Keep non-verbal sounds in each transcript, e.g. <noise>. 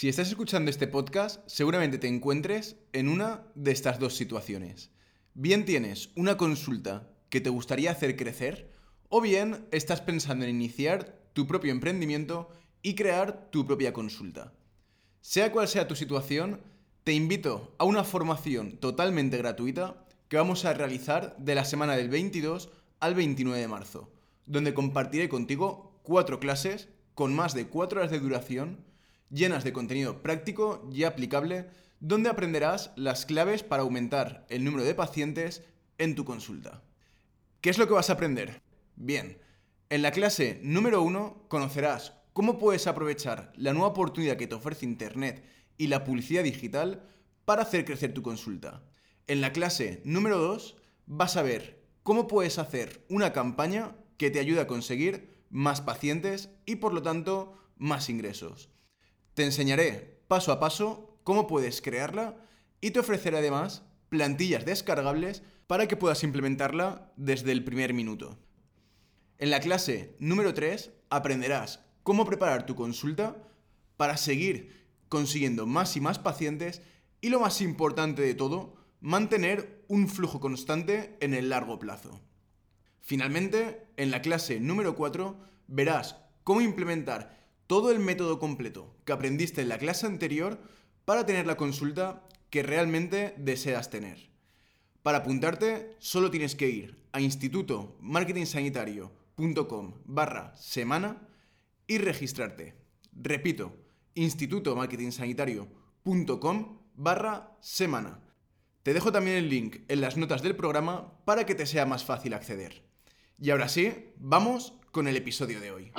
Si estás escuchando este podcast, seguramente te encuentres en una de estas dos situaciones. Bien tienes una consulta que te gustaría hacer crecer, o bien estás pensando en iniciar tu propio emprendimiento y crear tu propia consulta. Sea cual sea tu situación, te invito a una formación totalmente gratuita que vamos a realizar de la semana del 22 al 29 de marzo, donde compartiré contigo cuatro clases con más de cuatro horas de duración llenas de contenido práctico y aplicable, donde aprenderás las claves para aumentar el número de pacientes en tu consulta. ¿Qué es lo que vas a aprender? Bien, en la clase número 1 conocerás cómo puedes aprovechar la nueva oportunidad que te ofrece Internet y la publicidad digital para hacer crecer tu consulta. En la clase número 2 vas a ver cómo puedes hacer una campaña que te ayude a conseguir más pacientes y por lo tanto más ingresos. Te enseñaré paso a paso cómo puedes crearla y te ofreceré además plantillas descargables para que puedas implementarla desde el primer minuto. En la clase número 3 aprenderás cómo preparar tu consulta para seguir consiguiendo más y más pacientes y lo más importante de todo, mantener un flujo constante en el largo plazo. Finalmente, en la clase número 4 verás cómo implementar todo el método completo que aprendiste en la clase anterior para tener la consulta que realmente deseas tener. Para apuntarte, solo tienes que ir a institutomarketingsanitario.com barra semana y registrarte. Repito, institutomarketingsanitario.com barra semana. Te dejo también el link en las notas del programa para que te sea más fácil acceder. Y ahora sí, vamos con el episodio de hoy.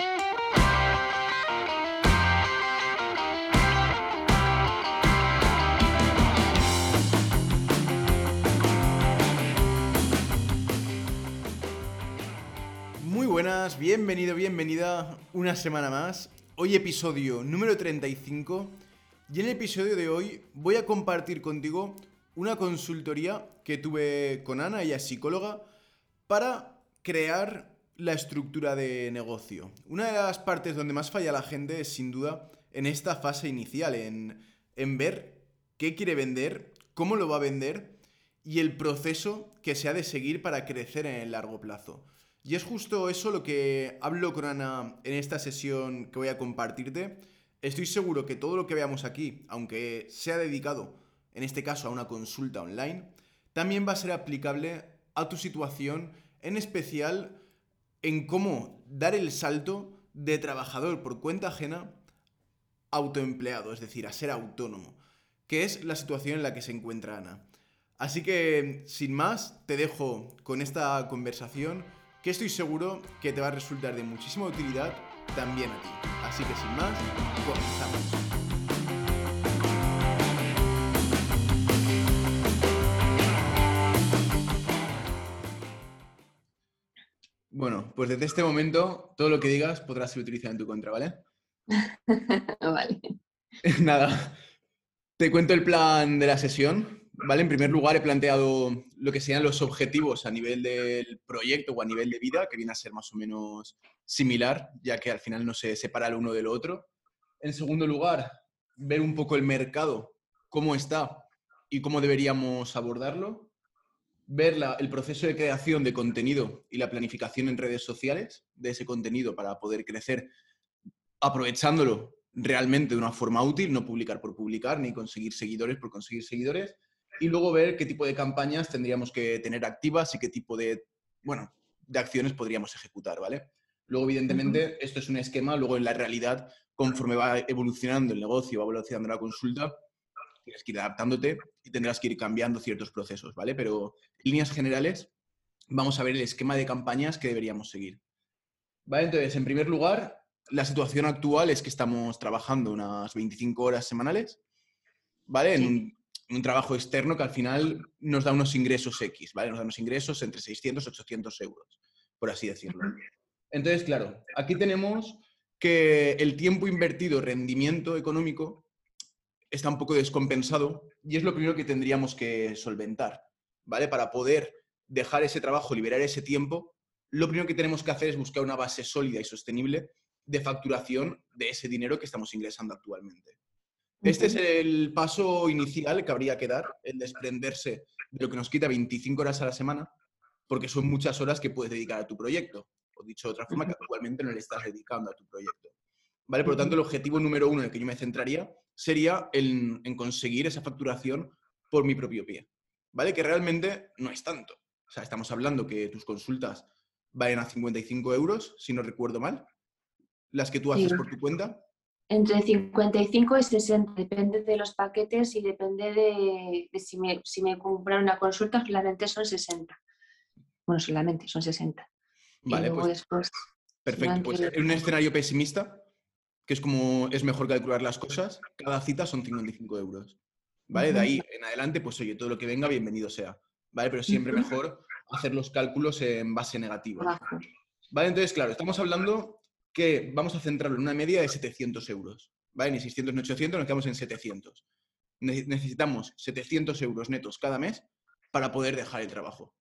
Bienvenido, bienvenida una semana más. Hoy episodio número 35 y en el episodio de hoy voy a compartir contigo una consultoría que tuve con Ana, ella es psicóloga, para crear la estructura de negocio. Una de las partes donde más falla la gente es sin duda en esta fase inicial, en, en ver qué quiere vender, cómo lo va a vender y el proceso que se ha de seguir para crecer en el largo plazo. Y es justo eso lo que hablo con Ana en esta sesión que voy a compartirte. Estoy seguro que todo lo que veamos aquí, aunque sea dedicado, en este caso, a una consulta online, también va a ser aplicable a tu situación, en especial en cómo dar el salto de trabajador por cuenta ajena a autoempleado, es decir, a ser autónomo, que es la situación en la que se encuentra Ana. Así que, sin más, te dejo con esta conversación que estoy seguro que te va a resultar de muchísima utilidad también a ti. Así que sin más, comenzamos. Bueno, pues desde este momento todo lo que digas podrá ser utilizado en tu contra, ¿vale? <laughs> vale. <laughs> Nada, te cuento el plan de la sesión. ¿Vale? En primer lugar, he planteado lo que sean los objetivos a nivel del proyecto o a nivel de vida, que viene a ser más o menos similar, ya que al final no se separa el uno del otro. En segundo lugar, ver un poco el mercado, cómo está y cómo deberíamos abordarlo. Ver el proceso de creación de contenido y la planificación en redes sociales de ese contenido para poder crecer aprovechándolo realmente de una forma útil, no publicar por publicar, ni conseguir seguidores por conseguir seguidores y luego ver qué tipo de campañas tendríamos que tener activas y qué tipo de, bueno, de acciones podríamos ejecutar, ¿vale? Luego, evidentemente, esto es un esquema, luego en la realidad, conforme va evolucionando el negocio, va evolucionando la consulta, tienes que ir adaptándote y tendrás que ir cambiando ciertos procesos, ¿vale? Pero en líneas generales, vamos a ver el esquema de campañas que deberíamos seguir. ¿Vale? Entonces, en primer lugar, la situación actual es que estamos trabajando unas 25 horas semanales, ¿vale? En, un trabajo externo que al final nos da unos ingresos X, ¿vale? Nos da unos ingresos entre 600 y 800 euros, por así decirlo. Entonces, claro, aquí tenemos que el tiempo invertido, rendimiento económico, está un poco descompensado y es lo primero que tendríamos que solventar, ¿vale? Para poder dejar ese trabajo, liberar ese tiempo, lo primero que tenemos que hacer es buscar una base sólida y sostenible de facturación de ese dinero que estamos ingresando actualmente. Este es el paso inicial que habría que dar, el desprenderse de lo que nos quita 25 horas a la semana, porque son muchas horas que puedes dedicar a tu proyecto. O dicho de otra forma, que actualmente no le estás dedicando a tu proyecto. ¿Vale? Por lo tanto, el objetivo número uno en el que yo me centraría sería en, en conseguir esa facturación por mi propio pie. ¿Vale? Que realmente no es tanto. O sea, estamos hablando que tus consultas valen a 55 euros, si no recuerdo mal, las que tú haces Sí. por tu cuenta. Entre 55 y 60, depende de los paquetes y depende de, de si, me, si me compran una consulta, solamente son 60. Bueno, solamente son 60. y Vale, luego pues después, perfecto. Pues en un escenario pesimista, que es como es mejor calcular las cosas, cada cita son 55 euros. ¿Vale? De ahí en adelante, pues oye, todo lo que venga, bienvenido sea. ¿Vale? Pero siempre mejor hacer los cálculos en base negativa. ¿Vale? Entonces, claro, estamos hablando que vamos a centrarlo en una media de 700 euros. ¿Vale? Ni 600 ni 800, nos quedamos en 700. Ne- necesitamos 700 euros netos cada mes para poder dejar el trabajo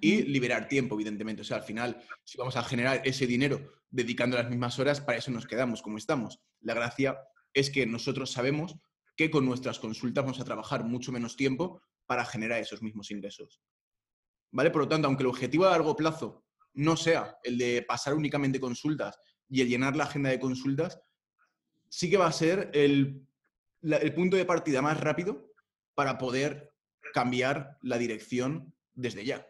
y liberar tiempo, evidentemente. O sea, al final, si vamos a generar ese dinero dedicando las mismas horas, para eso nos quedamos como estamos. La gracia es que nosotros sabemos que con nuestras consultas vamos a trabajar mucho menos tiempo para generar esos mismos ingresos. ¿Vale? Por lo tanto, aunque el objetivo a largo plazo no sea el de pasar únicamente consultas y el llenar la agenda de consultas, sí que va a ser el, la- el punto de partida más rápido para poder cambiar la dirección desde ya.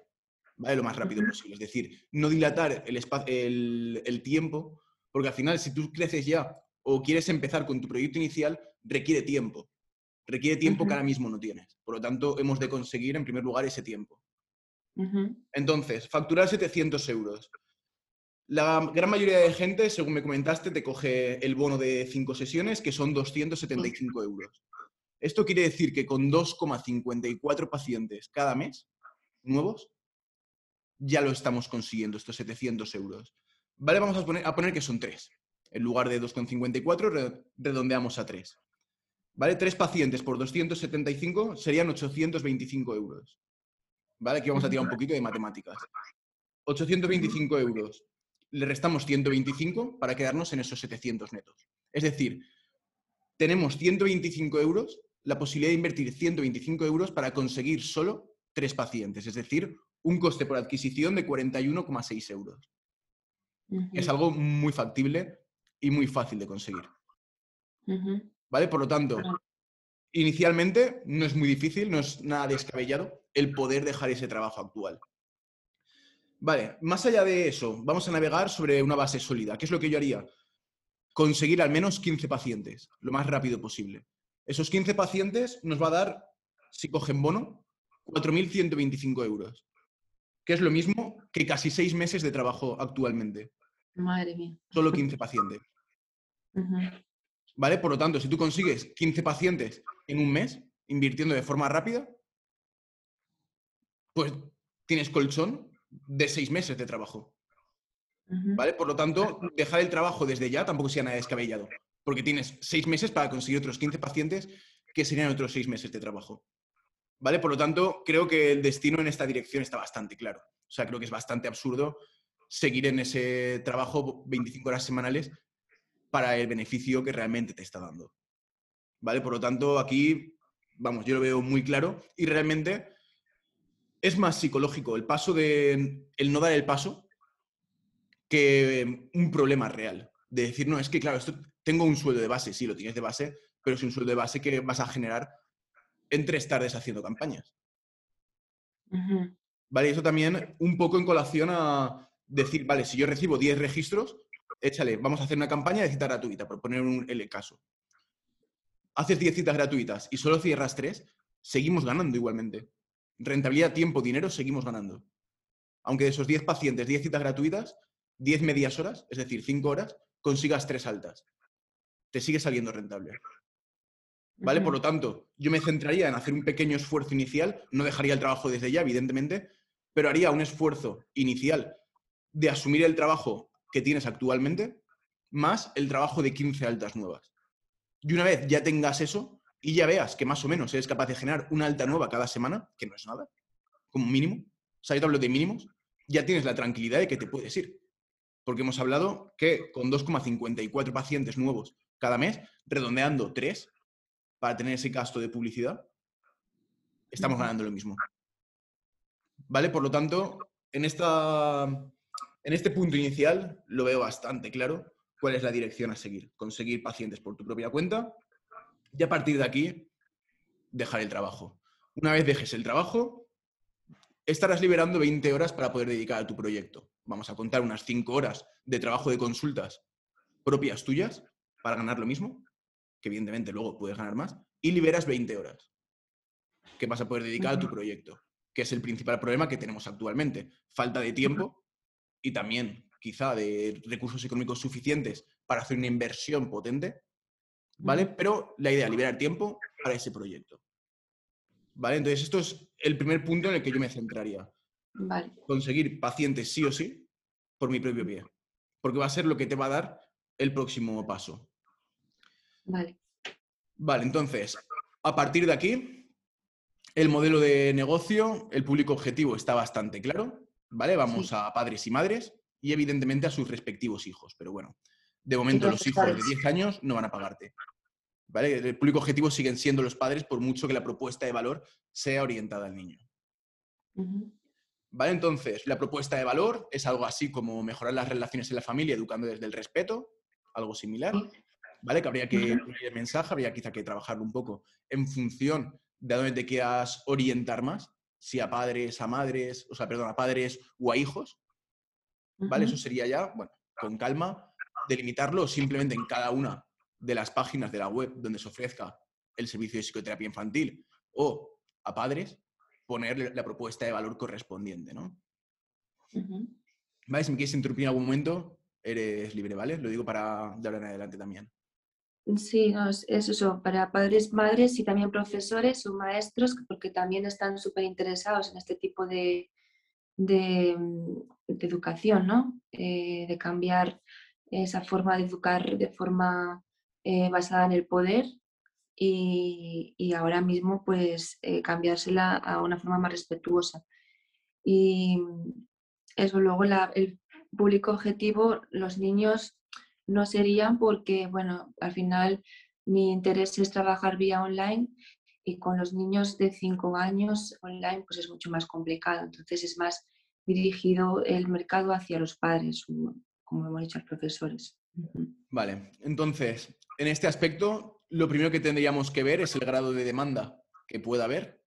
¿vale? Lo más rápido posible. Es decir, no dilatar el, espa- el, el tiempo, porque al final, si tú creces ya o quieres empezar con tu proyecto inicial, requiere tiempo. Requiere tiempo que ahora mismo no tienes. Por lo tanto, hemos de conseguir, en primer lugar, ese tiempo. Entonces, facturar 700 euros. La gran mayoría de gente, según me comentaste, te coge el bono de 5 sesiones, que son 275 euros. Esto quiere decir que con 2,54 pacientes cada mes nuevos, ya lo estamos consiguiendo, estos 700 euros. Vale, vamos a poner, a poner que son 3. En lugar de 2,54, re- redondeamos a 3. ¿Vale? 3 pacientes por 275 serían 825 euros. ¿Vale? Aquí vamos a tirar un poquito de matemáticas. 825 euros. Le restamos 125 para quedarnos en esos 700 netos. Es decir, tenemos 125 euros, la posibilidad de invertir 125 euros para conseguir solo 3 pacientes. Es decir, un coste por adquisición de 41,6 euros. Es Ujú. algo muy factible y muy fácil de conseguir. ¿Vale? Por lo tanto, inicialmente no es muy difícil, no es nada descabellado el poder dejar ese trabajo actual. Vale, más allá de eso, vamos a navegar sobre una base sólida. ¿Qué es lo que yo haría? Conseguir al menos 15 pacientes, lo más rápido posible. Esos 15 pacientes nos va a dar, si cogen bono, 4.125 euros, que es lo mismo que casi seis meses de trabajo actualmente. Madre mía. Solo 15 pacientes. ¿Vale? Por lo tanto, si tú consigues 15 pacientes en un mes, invirtiendo de forma rápida, pues tienes colchón de seis meses de trabajo. ¿Vale? Por lo tanto, dejar el trabajo desde ya tampoco sea nada descabellado, porque tienes seis meses para conseguir otros 15 pacientes, que serían otros seis meses de trabajo. ¿Vale? Por lo tanto, creo que el destino en esta dirección está bastante claro. O sea, creo que es bastante absurdo seguir en ese trabajo 25 horas semanales para el beneficio que realmente te está dando. ¿Vale? Por lo tanto, aquí, vamos, yo lo veo muy claro y realmente es más psicológico el paso de el no dar el paso que un problema real. De decir, no, es que claro, esto tengo un sueldo de base, sí, lo tienes de base, pero es un sueldo de base que vas a generar en tres tardes haciendo campañas. Ujú. ¿Vale? Eso también un poco en colación a decir, vale, si yo recibo 10 registros, échale, vamos a hacer una campaña de cita gratuita, por poner un, el caso. Haces 10 citas gratuitas y solo cierras 3, seguimos ganando igualmente. Rentabilidad, tiempo, dinero, seguimos ganando. Aunque de esos 10 pacientes, 10 citas gratuitas, 10 medias horas, es decir, 5 horas, consigas 3 altas. Te sigue saliendo rentable. ¿Vale? Por lo tanto, yo me centraría en hacer un pequeño esfuerzo inicial, no dejaría el trabajo desde ya, evidentemente, pero haría un esfuerzo inicial de asumir el trabajo que tienes actualmente, más el trabajo de 15 altas nuevas. Y una vez ya tengas eso y ya veas que más o menos eres capaz de generar una alta nueva cada semana, que no es nada, como mínimo, o sea, yo te hablo de mínimos, ya tienes la tranquilidad de que te puedes ir. Porque hemos hablado que con 2,54 pacientes nuevos cada mes, redondeando 3, para tener ese gasto de publicidad, estamos ganando lo mismo. ¿Vale? Por lo tanto, en, esta, en este punto inicial lo veo bastante claro cuál es la dirección a seguir. Conseguir pacientes por tu propia cuenta y a partir de aquí dejar el trabajo. Una vez dejes el trabajo, estarás liberando 20 horas para poder dedicar a tu proyecto. Vamos a contar unas 5 horas de trabajo de consultas propias tuyas para ganar lo mismo, que evidentemente luego puedes ganar más, y liberas 20 horas que vas a poder dedicar a tu proyecto, que es el principal problema que tenemos actualmente. Falta de tiempo y también quizá de recursos económicos suficientes para hacer una inversión potente, ¿vale? Pero la idea, liberar tiempo para ese proyecto. ¿Vale? Entonces, esto es el primer punto en el que yo me centraría. Vale. Conseguir pacientes sí o sí por mi propio pie. Porque va a ser lo que te va a dar el próximo paso. Vale. Vale, entonces, a partir de aquí, el modelo de negocio, el público objetivo está bastante claro, ¿vale? Vamos a padres y madres y evidentemente a sus respectivos hijos, pero bueno, de momento los hijos de 10 años no van a pagarte. ¿Vale? El público objetivo siguen siendo los padres por mucho que la propuesta de valor sea orientada al niño. ¿Vale? Entonces, la propuesta de valor es algo así como mejorar las relaciones en la familia educando desde el respeto, algo similar. ¿Vale? Que habría que poner el mensaje, habría quizá que trabajarlo un poco en función de a dónde te quieras orientar más, si a padres, a madres, o sea, perdón, a padres o a hijos. ¿Vale? Eso sería ya, bueno, con calma, delimitarlo simplemente en cada una de las páginas de la web donde se ofrezca el servicio de psicoterapia infantil o a padres, poner la propuesta de valor correspondiente, ¿no? ¿Vale? Si me quieres interrumpir en algún momento, eres libre, ¿vale? Lo digo para de ahora en adelante también. Sí, es, eso, para padres, madres y también profesores o maestros, porque también están súper interesados en este tipo de, de, educación, ¿no? Eh, de cambiar esa forma de educar de forma eh, basada en el poder y, ahora mismo pues eh, cambiársela a una forma más respetuosa. Y eso luego el público objetivo, los niños no serían porque, bueno, al final mi interés es trabajar vía online y con los niños de 5 años online pues es mucho más complicado. Entonces es más dirigido el mercado hacia los padres, como hemos dicho, los profesores. Vale, entonces, en este aspecto, lo primero que tendríamos que ver es el grado de demanda que pueda haber,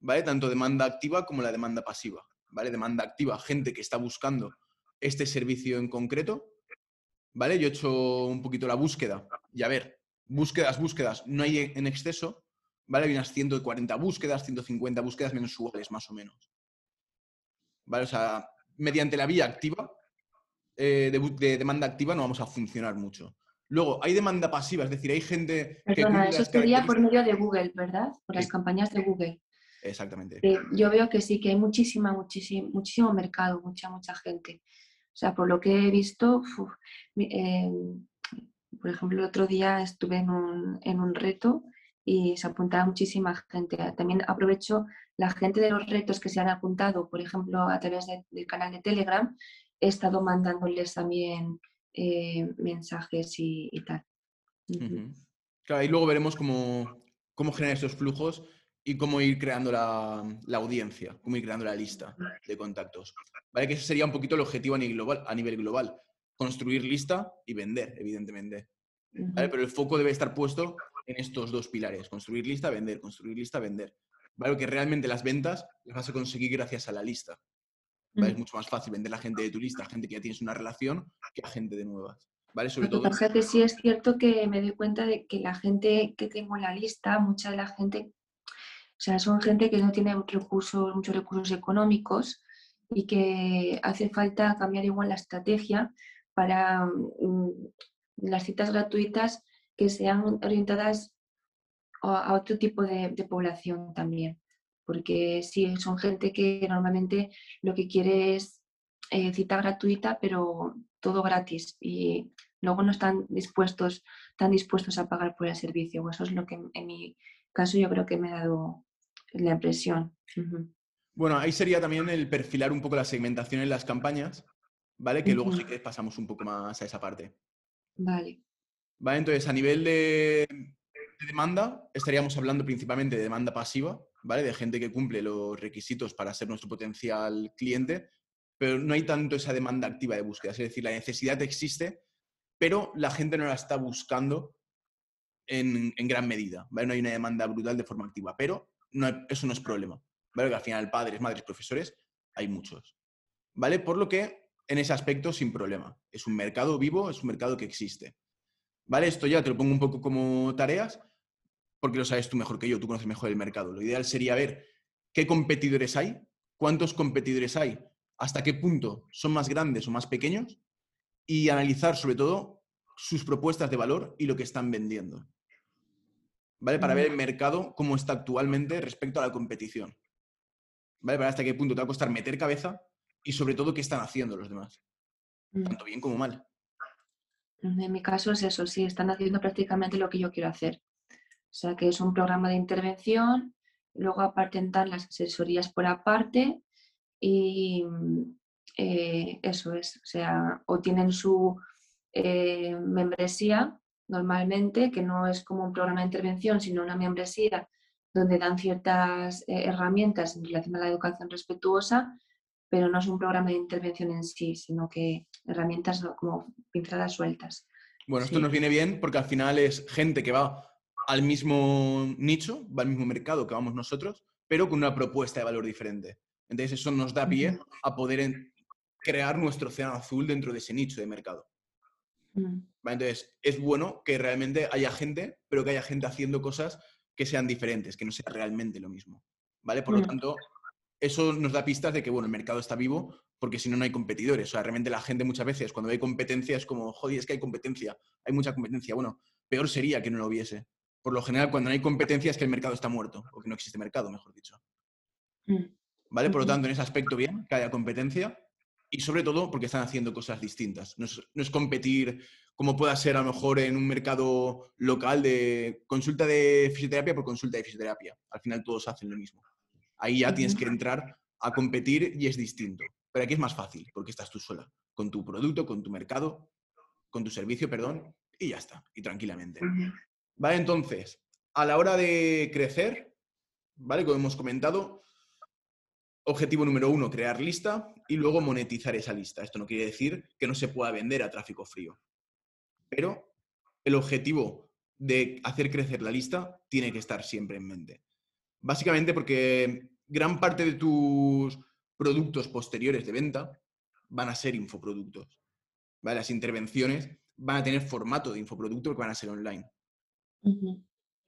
¿vale? Tanto demanda activa como la demanda pasiva, ¿vale? Demanda activa, gente que está buscando este servicio en concreto, ¿vale? Yo he hecho un poquito la búsqueda y a ver, búsquedas, búsquedas, no hay en exceso, ¿vale? Hay unas 140 búsquedas, 150 búsquedas mensuales más o menos, ¿vale? O sea, mediante la vía activa, eh, de, demanda activa no vamos a funcionar mucho. Luego, hay demanda pasiva, es decir, hay gente... Perdona, eso sería por medio de Google, ¿verdad? Por las campañas de Google. Exactamente. Eh, yo veo que sí, que hay muchísima, muchísimo, muchísimo mercado, mucha, mucha gente. O sea, por lo que he visto, em, por ejemplo, el otro día estuve en un, en un reto y se apuntaba muchísima gente. También aprovecho la gente de los retos que se han apuntado, por ejemplo, a través del canal de Telegram, he estado mandándoles también eh, mensajes y, tal. Claro, y luego veremos cómo, cómo generar estos flujos y cómo ir creando la, audiencia, cómo ir creando la lista de contactos. ¿Vale? Que ese sería un poquito el objetivo a nivel global. A nivel global. Construir lista y vender, evidentemente. Pero el foco debe estar puesto en estos dos pilares. Construir lista, vender, construir lista, vender. ¿Vale? Que realmente las ventas las vas a conseguir gracias a la lista. Es mucho más fácil vender a gente de tu lista, a gente que ya tienes una relación, que a gente de nuevas. ¿Vale? Sobre todo. que sí es cierto que me doy cuenta de que la gente que tengo en la lista, mucha de la gente, o sea, son gente que no tiene recursos, muchos recursos económicos y que hace falta cambiar igual la estrategia para mm, las citas gratuitas que sean orientadas a, otro tipo de población también porque sí, son gente que normalmente lo que quiere es eh, cita gratuita, pero todo gratis y luego no están dispuestos, tan dispuestos a pagar por el servicio. Eso es lo que en mi caso yo creo que me ha dado la impresión. Bueno, ahí sería también el perfilar un poco la segmentación en las campañas, ¿vale? Que luego sí que pasamos un poco más a esa parte. Vale. Vale, entonces a nivel de de demanda, estaríamos hablando principalmente de demanda pasiva, ¿vale? De gente que cumple los requisitos para ser nuestro potencial cliente, pero no hay tanto esa demanda activa de búsqueda. Es decir, la necesidad existe, pero la gente no la está buscando en, gran medida, ¿vale? No hay una demanda brutal de forma activa, pero eso no es problema, ¿vale? Al final padres, madres, profesores, hay muchos, ¿vale? Por lo que en ese aspecto sin problema. Es un mercado vivo, es un mercado que existe. ¿Vale? Esto ya te lo pongo un poco como tareas, porque lo sabes tú mejor que yo, tú conoces mejor el mercado. Lo ideal sería ver qué competidores hay, cuántos competidores hay, hasta qué punto son más grandes o más pequeños y analizar sobre todo sus propuestas de valor y lo que están vendiendo. ¿Vale? Para ver el mercado cómo está actualmente respecto a la competición. ¿Vale? Para hasta qué punto te va a costar meter cabeza y sobre todo qué están haciendo los demás, mm. tanto bien como mal. En mi caso es eso, sí, están haciendo prácticamente lo que yo quiero hacer. O sea, que es un programa de intervención, luego aparte las asesorías por aparte y eh, eso es, o sea, o tienen su eh, membresía normalmente, que no es como un programa de intervención, sino una membresía donde dan ciertas eh, herramientas en relación a la educación respetuosa pero no es un programa de intervención en sí, sino que herramientas como pinceladas sueltas. Bueno, esto nos viene bien porque al final es gente que va al mismo nicho, va al mismo mercado que vamos nosotros, pero con una propuesta de valor diferente. Entonces eso nos da pie a poder crear nuestro océano azul dentro de ese nicho de mercado. Mm. Entonces es bueno que realmente haya gente, pero que haya gente haciendo cosas que sean diferentes, que no sea realmente lo mismo. ¿Vale? Por lo mm. tanto, eso nos da pistas de que, bueno, el mercado está vivo porque si no, no hay competidores. O sea, realmente la gente muchas veces cuando hay competencia es como, joder, es que hay competencia, hay mucha competencia. Bueno, peor sería que no lo hubiese. Por lo general, cuando no hay competencia es que el mercado está muerto, o que no existe mercado, mejor dicho. Mm. ¿Vale? Por lo tanto, en ese aspecto, bien, que haya competencia y sobre todo porque están haciendo cosas distintas. No es, no es, competir como pueda ser a lo mejor en un mercado local de consulta de fisioterapia por consulta de fisioterapia. Al final todos hacen lo mismo. Ahí ya tienes que entrar a competir y es distinto. Pero aquí es más fácil porque estás tú sola, con tu producto, con tu mercado, con tu servicio, perdón, y ya está, y tranquilamente. Vale, entonces, a la hora de crecer, ¿vale? Como hemos comentado, objetivo número uno, crear lista y luego monetizar esa lista. Esto no quiere decir que no se pueda vender a tráfico frío, pero el objetivo de hacer crecer la lista tiene que estar siempre en mente. Básicamente porque gran parte de tus productos posteriores de venta van a ser infoproductos. Las intervenciones van a tener formato de infoproducto que van a ser online.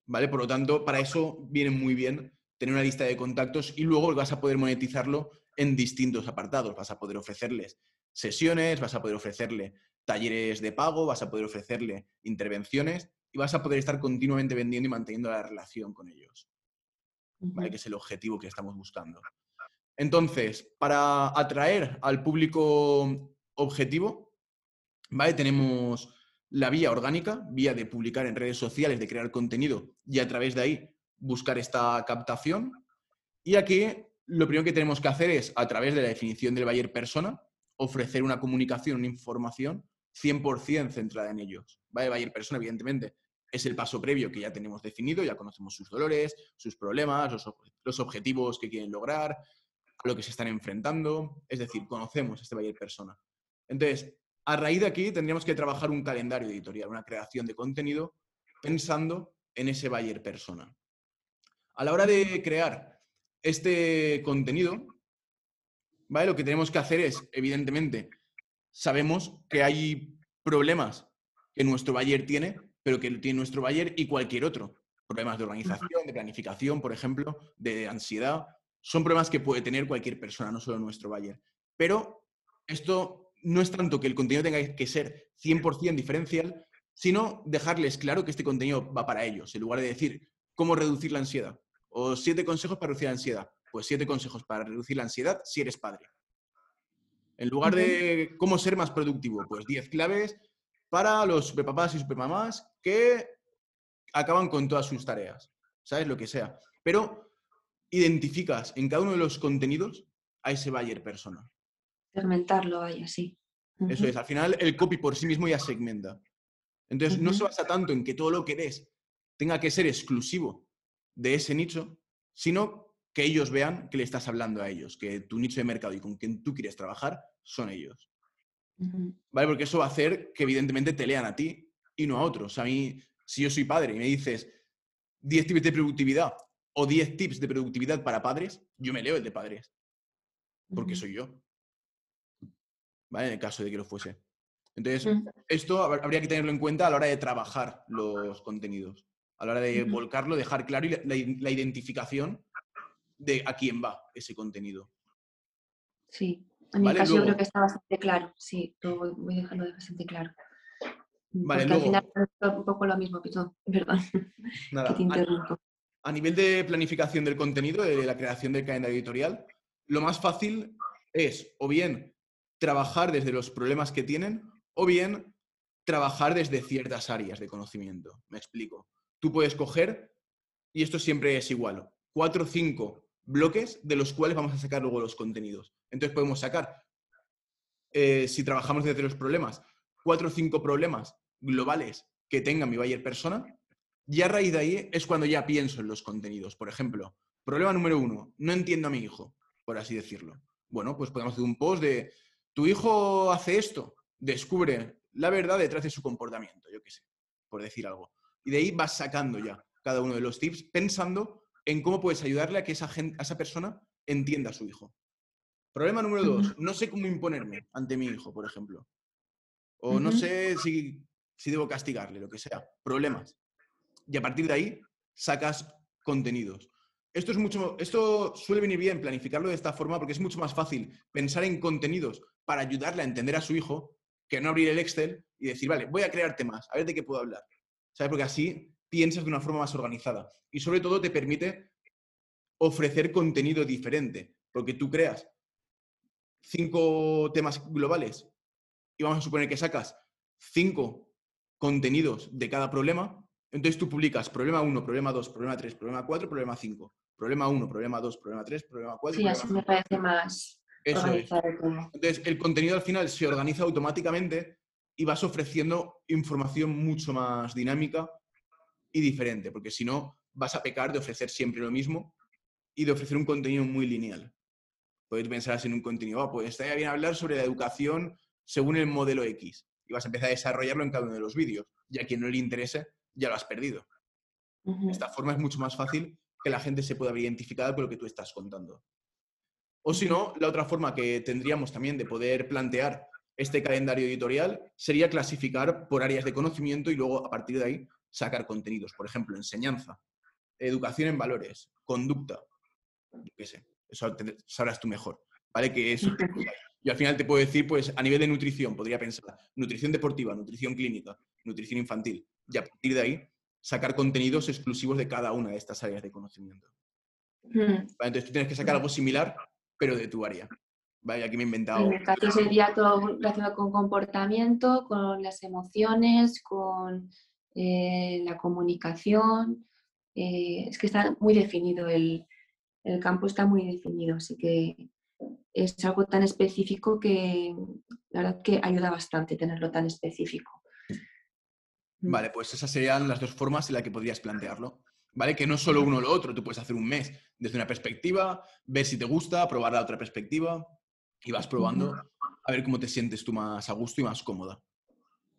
¿Vale? Por lo tanto, para eso viene muy bien tener una lista de contactos y luego vas a poder monetizarlo en distintos apartados. Vas a poder ofrecerles sesiones, vas a poder ofrecerle talleres de pago, vas a poder ofrecerle intervenciones y vas a poder estar continuamente vendiendo y manteniendo la relación con ellos que es el objetivo que estamos buscando. Entonces, para atraer al público objetivo, ¿vale? tenemos la vía orgánica, vía de publicar en redes sociales, de crear contenido y a través de ahí buscar esta captación. Y aquí lo primero que tenemos que hacer es, a través de la definición del buyer persona, ofrecer una comunicación, una información 100% centrada en ellos. ¿vale? Buyer persona, evidentemente, es el paso previo que ya tenemos definido, ya conocemos sus dolores, sus problemas, los, objetivos que quieren lograr, lo que se están enfrentando, es decir, conocemos este buyer persona. Entonces, a raíz de aquí tendríamos que trabajar un calendario editorial, una creación de contenido pensando en ese buyer persona. A la hora de crear este contenido, ¿vale? Lo que tenemos que hacer es, evidentemente, sabemos que hay problemas que nuestro buyer tiene pero que tiene nuestro Bayer y cualquier otro. Problemas de organización, de planificación, por ejemplo, de ansiedad. Son problemas que puede tener cualquier persona, no solo nuestro Bayer. Pero esto no es tanto que el contenido tenga que ser 100% diferencial, sino dejarles claro que este contenido va para ellos, en lugar de decir cómo reducir la ansiedad o siete consejos para reducir la ansiedad. Pues siete consejos para reducir la ansiedad si eres padre. En lugar de cómo ser más productivo, pues 10 claves para los superpapás y supermamás que acaban con todas sus tareas, ¿sabes? Lo que sea. Pero identificas en cada uno de los contenidos a ese buyer persona. Segmentarlo, vaya, sí. Eso es, al final el copy por sí mismo ya segmenta. Entonces, no se basa tanto en que todo lo que des tenga que ser exclusivo de ese nicho, sino que ellos vean que le estás hablando a ellos, que tu nicho de mercado y con quien tú quieres trabajar son ellos. ¿Vale? Porque eso va a hacer que evidentemente te lean a ti y no a otros. A mí, si yo soy padre y me dices 10 tips de productividad o 10 tips de productividad para padres, yo me leo el de padres. Porque soy yo. ¿Vale? En el caso de que lo fuese. Entonces, esto habría que tenerlo en cuenta a la hora de trabajar los contenidos, a la hora de volcarlo, dejar claro la, identificación de a quién va ese contenido. Sí, en mi caso yo creo que está bastante claro, sí, lo voy dejando bastante claro. Vale, Porque al final es un poco lo mismo, <laughs> perdón, que te interrumpo. A, a nivel de planificación del contenido, de la creación del calendario editorial, lo más fácil es o bien trabajar desde los problemas que tienen o bien trabajar desde ciertas áreas de conocimiento. Me explico. Tú puedes coger, y esto siempre es igual, cuatro o cinco bloques de los cuales vamos a sacar luego los contenidos. Entonces podemos sacar, eh, si trabajamos desde los problemas, cuatro o cinco problemas globales que tenga mi buyer persona, y a raíz de ahí es cuando ya pienso en los contenidos. Por ejemplo, problema número uno, no entiendo a mi hijo, por así decirlo. Bueno, pues podemos hacer un post de, tu hijo hace esto, descubre la verdad detrás de su comportamiento, yo qué sé, por decir algo. Y de ahí vas sacando ya cada uno de los tips pensando en cómo puedes ayudarle a que esa, gente, esa persona entienda a su hijo. Problema número dos, no sé cómo imponerme ante mi hijo, por ejemplo. O no sé si, si debo castigarle, lo que sea. Problemas. Y a partir de ahí sacas contenidos. Esto, es mucho, esto suele venir bien planificarlo de esta forma porque es mucho más fácil pensar en contenidos para ayudarle a entender a su hijo que no abrir el Excel y decir, vale, voy a crearte más, a ver de qué puedo hablar. ¿Sabes? Porque así piensas de una forma más organizada. Y sobre todo te permite ofrecer contenido diferente, porque tú creas cinco temas globales y vamos a suponer que sacas cinco contenidos de cada problema, entonces tú publicas problema 1, problema 2, problema 3, problema 4, problema 5. Problema 1, problema 2, problema 3, problema 4. Sí, así me parece más, eso es. Entonces, el contenido al final se organiza automáticamente y vas ofreciendo información mucho más dinámica y diferente, porque si no, vas a pecar de ofrecer siempre lo mismo y de ofrecer un contenido muy lineal. Puedes pensar en un contenido, ah, pues estaría bien hablar sobre la educación según el modelo X y vas a empezar a desarrollarlo en cada uno de los vídeos. Y a quien no le interese, ya lo has perdido. De esta forma es mucho más fácil que la gente se pueda ver identificada con lo que tú estás contando. O si no, la otra forma que tendríamos también de poder plantear este calendario editorial sería clasificar por áreas de conocimiento y luego a partir de ahí sacar contenidos. Por ejemplo, enseñanza, educación en valores, conducta. Yo qué sé, eso sabrás tú mejor. ¿Vale? Que es. Y al final te puedo decir, pues a nivel de nutrición, podría pensar nutrición deportiva, nutrición clínica, nutrición infantil. Y a partir de ahí, sacar contenidos exclusivos de cada una de estas áreas de conocimiento. Entonces tú tienes que sacar algo similar pero de tu área. Vaya, aquí me he inventado. En el sería todo relacionado con comportamiento, con las emociones, con eh, la comunicación. Eh, es que está muy definido, el, el, campo está muy definido, así que es algo tan específico que la verdad que ayuda bastante tenerlo tan específico. Vale, pues esas serían las dos formas en las que podrías plantearlo. ¿Vale? Que no es solo uno o lo otro, tú puedes hacer un mes desde una perspectiva, ver si te gusta, probar la otra perspectiva y vas probando a ver cómo te sientes tú más a gusto y más cómoda.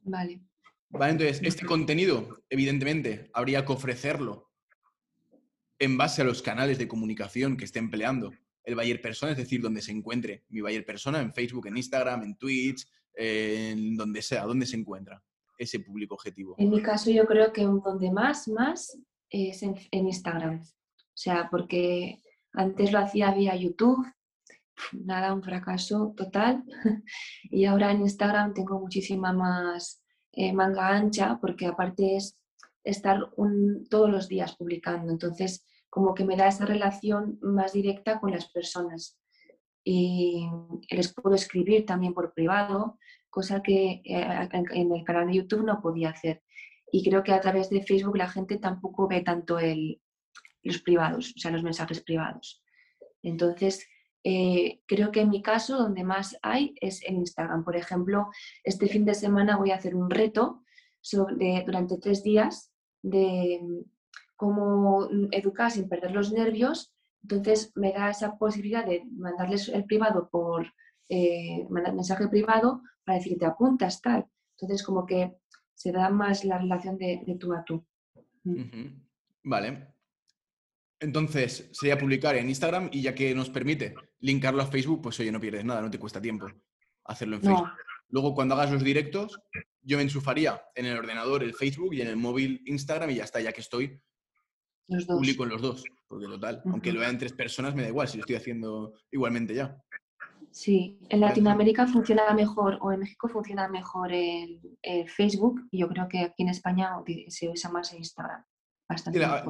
Vale. Vale, entonces, este contenido, evidentemente, habría que ofrecerlo en base a los canales de comunicación que esté empleando el Bayer Persona, es decir, donde se encuentre mi Bayer Persona, en Facebook, en Instagram, en Twitch, en donde sea, donde se encuentra ese público objetivo. En mi caso, yo creo que donde más, más es en, Instagram. O sea, porque antes lo hacía vía YouTube, nada, un fracaso total. <laughs> y ahora en Instagram tengo muchísima más eh, manga ancha, porque aparte es estar todos los días publicando. Entonces, como que me da esa relación más directa con las personas. Y les puedo escribir también por privado, cosa que eh, en el canal de YouTube no podía hacer y creo que a través de Facebook la gente tampoco ve tanto el, los privados, o sea, los mensajes privados. Entonces, eh, creo que en mi caso donde más hay es en Instagram. Por ejemplo, este fin de semana voy a hacer un reto sobre, durante tres días de cómo educar sin perder los nervios, entonces me da esa posibilidad de mandarles el privado por eh, mensaje privado para decir te apuntas tal. Entonces como que se da más la relación de, tú a tú. Mm. Vale. Entonces, sería publicar en Instagram y ya que nos permite linkarlo a Facebook, pues oye, no pierdes nada, no te cuesta tiempo hacerlo en Facebook. Luego, cuando hagas los directos, yo me enchufaría en el ordenador el Facebook y en el móvil Instagram y ya está, ya que estoy, los publico en los dos. Porque total, aunque lo vean tres personas, me da igual si lo estoy haciendo igualmente ya. Sí, en Latinoamérica funciona mejor o en México funciona mejor el, Facebook y yo creo que aquí en España se usa más el Instagram.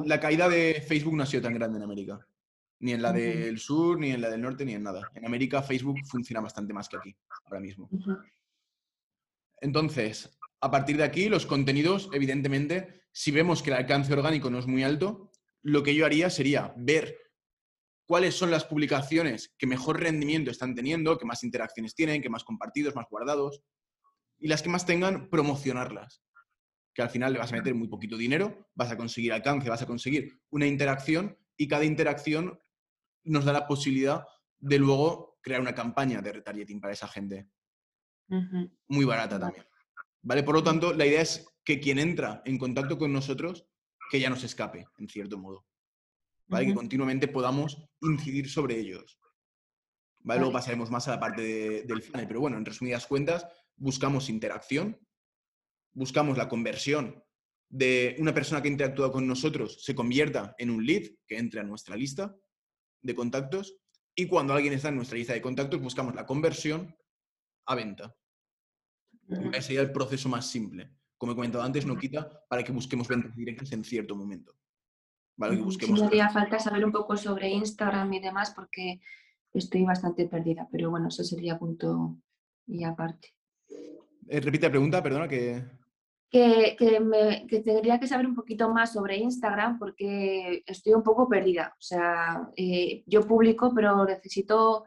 la, caída de Facebook no ha sido tan grande en América. Ni en la del sur, ni en la del norte, ni en nada. En América Facebook funciona bastante más que aquí, ahora mismo. Entonces, a partir de aquí, los contenidos, evidentemente, si vemos que el alcance orgánico no es muy alto, lo que yo haría sería ver cuáles son las publicaciones que mejor rendimiento están teniendo, que más interacciones tienen, que más compartidos, más guardados, y las que más tengan, promocionarlas. Que al final le vas a meter muy poquito dinero, vas a conseguir alcance, vas a conseguir una interacción y cada interacción nos da la posibilidad de luego crear una campaña de retargeting para esa gente. Muy barata también. ¿Vale? Por lo tanto, la idea es que quien entra en contacto con nosotros, que ya no se escape, en cierto modo. Que continuamente podamos incidir sobre ellos. ¿vale? Luego pasaremos más a la parte del funnel, pero bueno, en resumidas cuentas, buscamos interacción, buscamos la conversión de una persona que interactúa con nosotros se convierta en un lead que entre a nuestra lista de contactos y cuando alguien está en nuestra lista de contactos buscamos la conversión a venta. Ese sería el proceso más simple. Como he comentado antes, no quita para que busquemos ventas directas en cierto momento. ¿Vale? Que me haría falta saber un poco sobre Instagram y demás porque estoy bastante perdida, pero bueno, eso sería punto y aparte. Eh, repite la pregunta, perdona que... Que, tendría que saber un poquito más sobre Instagram porque estoy un poco perdida. O sea, eh, yo publico, pero necesito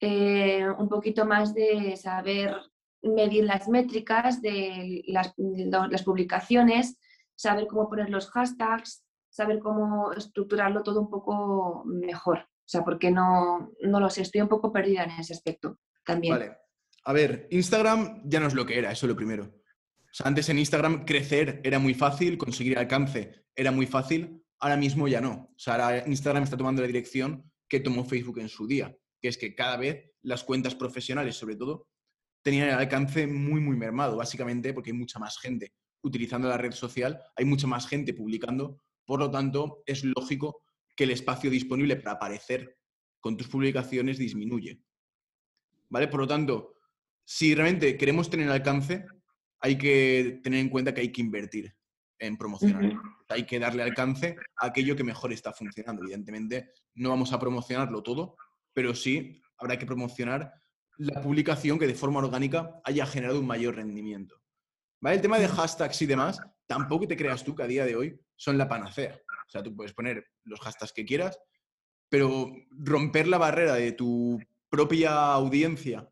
eh, un poquito más de saber medir las métricas de las, las publicaciones, saber cómo poner los hashtags, saber cómo estructurarlo todo un poco mejor. O sea, porque no, no lo sé, estoy un poco perdida en ese aspecto también. Vale. A ver, Instagram ya no es lo que era, eso es lo primero. O sea, antes en Instagram crecer era muy fácil, conseguir alcance era muy fácil, ahora mismo ya no. O sea, ahora Instagram está tomando la dirección que tomó Facebook en su día, que es que cada vez las cuentas profesionales, sobre todo, tenían el alcance muy, muy mermado, básicamente porque hay mucha más gente utilizando la red social, hay mucha más gente publicando, por lo tanto, es lógico que el espacio disponible para aparecer con tus publicaciones disminuye. ¿Vale? Por lo tanto, si realmente queremos tener alcance, hay que tener en cuenta que hay que invertir en promocionar. Hay que darle alcance a aquello que mejor está funcionando. Evidentemente, no vamos a promocionarlo todo, pero sí habrá que promocionar la publicación que de forma orgánica haya generado un mayor rendimiento. ¿Vale? El tema de hashtags y demás, tampoco te creas tú que a día de hoy son la panacea. O sea, tú puedes poner los hashtags que quieras, pero romper la barrera de tu propia audiencia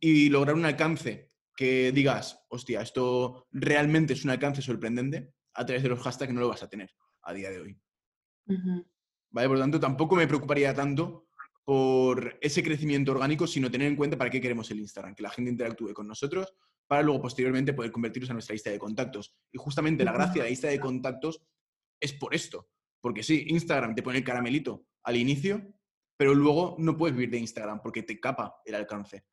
y lograr un alcance que digas, hostia, esto realmente es un alcance sorprendente, a través de los hashtags no lo vas a tener a día de hoy. ¿Vale? Por lo tanto, tampoco me preocuparía tanto por ese crecimiento orgánico, sino tener en cuenta para qué queremos el Instagram, que la gente interactúe con nosotros para luego posteriormente poder convertirlos en nuestra lista de contactos. Y justamente la gracia de la lista de contactos es por esto. Porque sí, Instagram te pone el caramelito al inicio, pero luego no puedes vivir de Instagram porque te capa el alcance.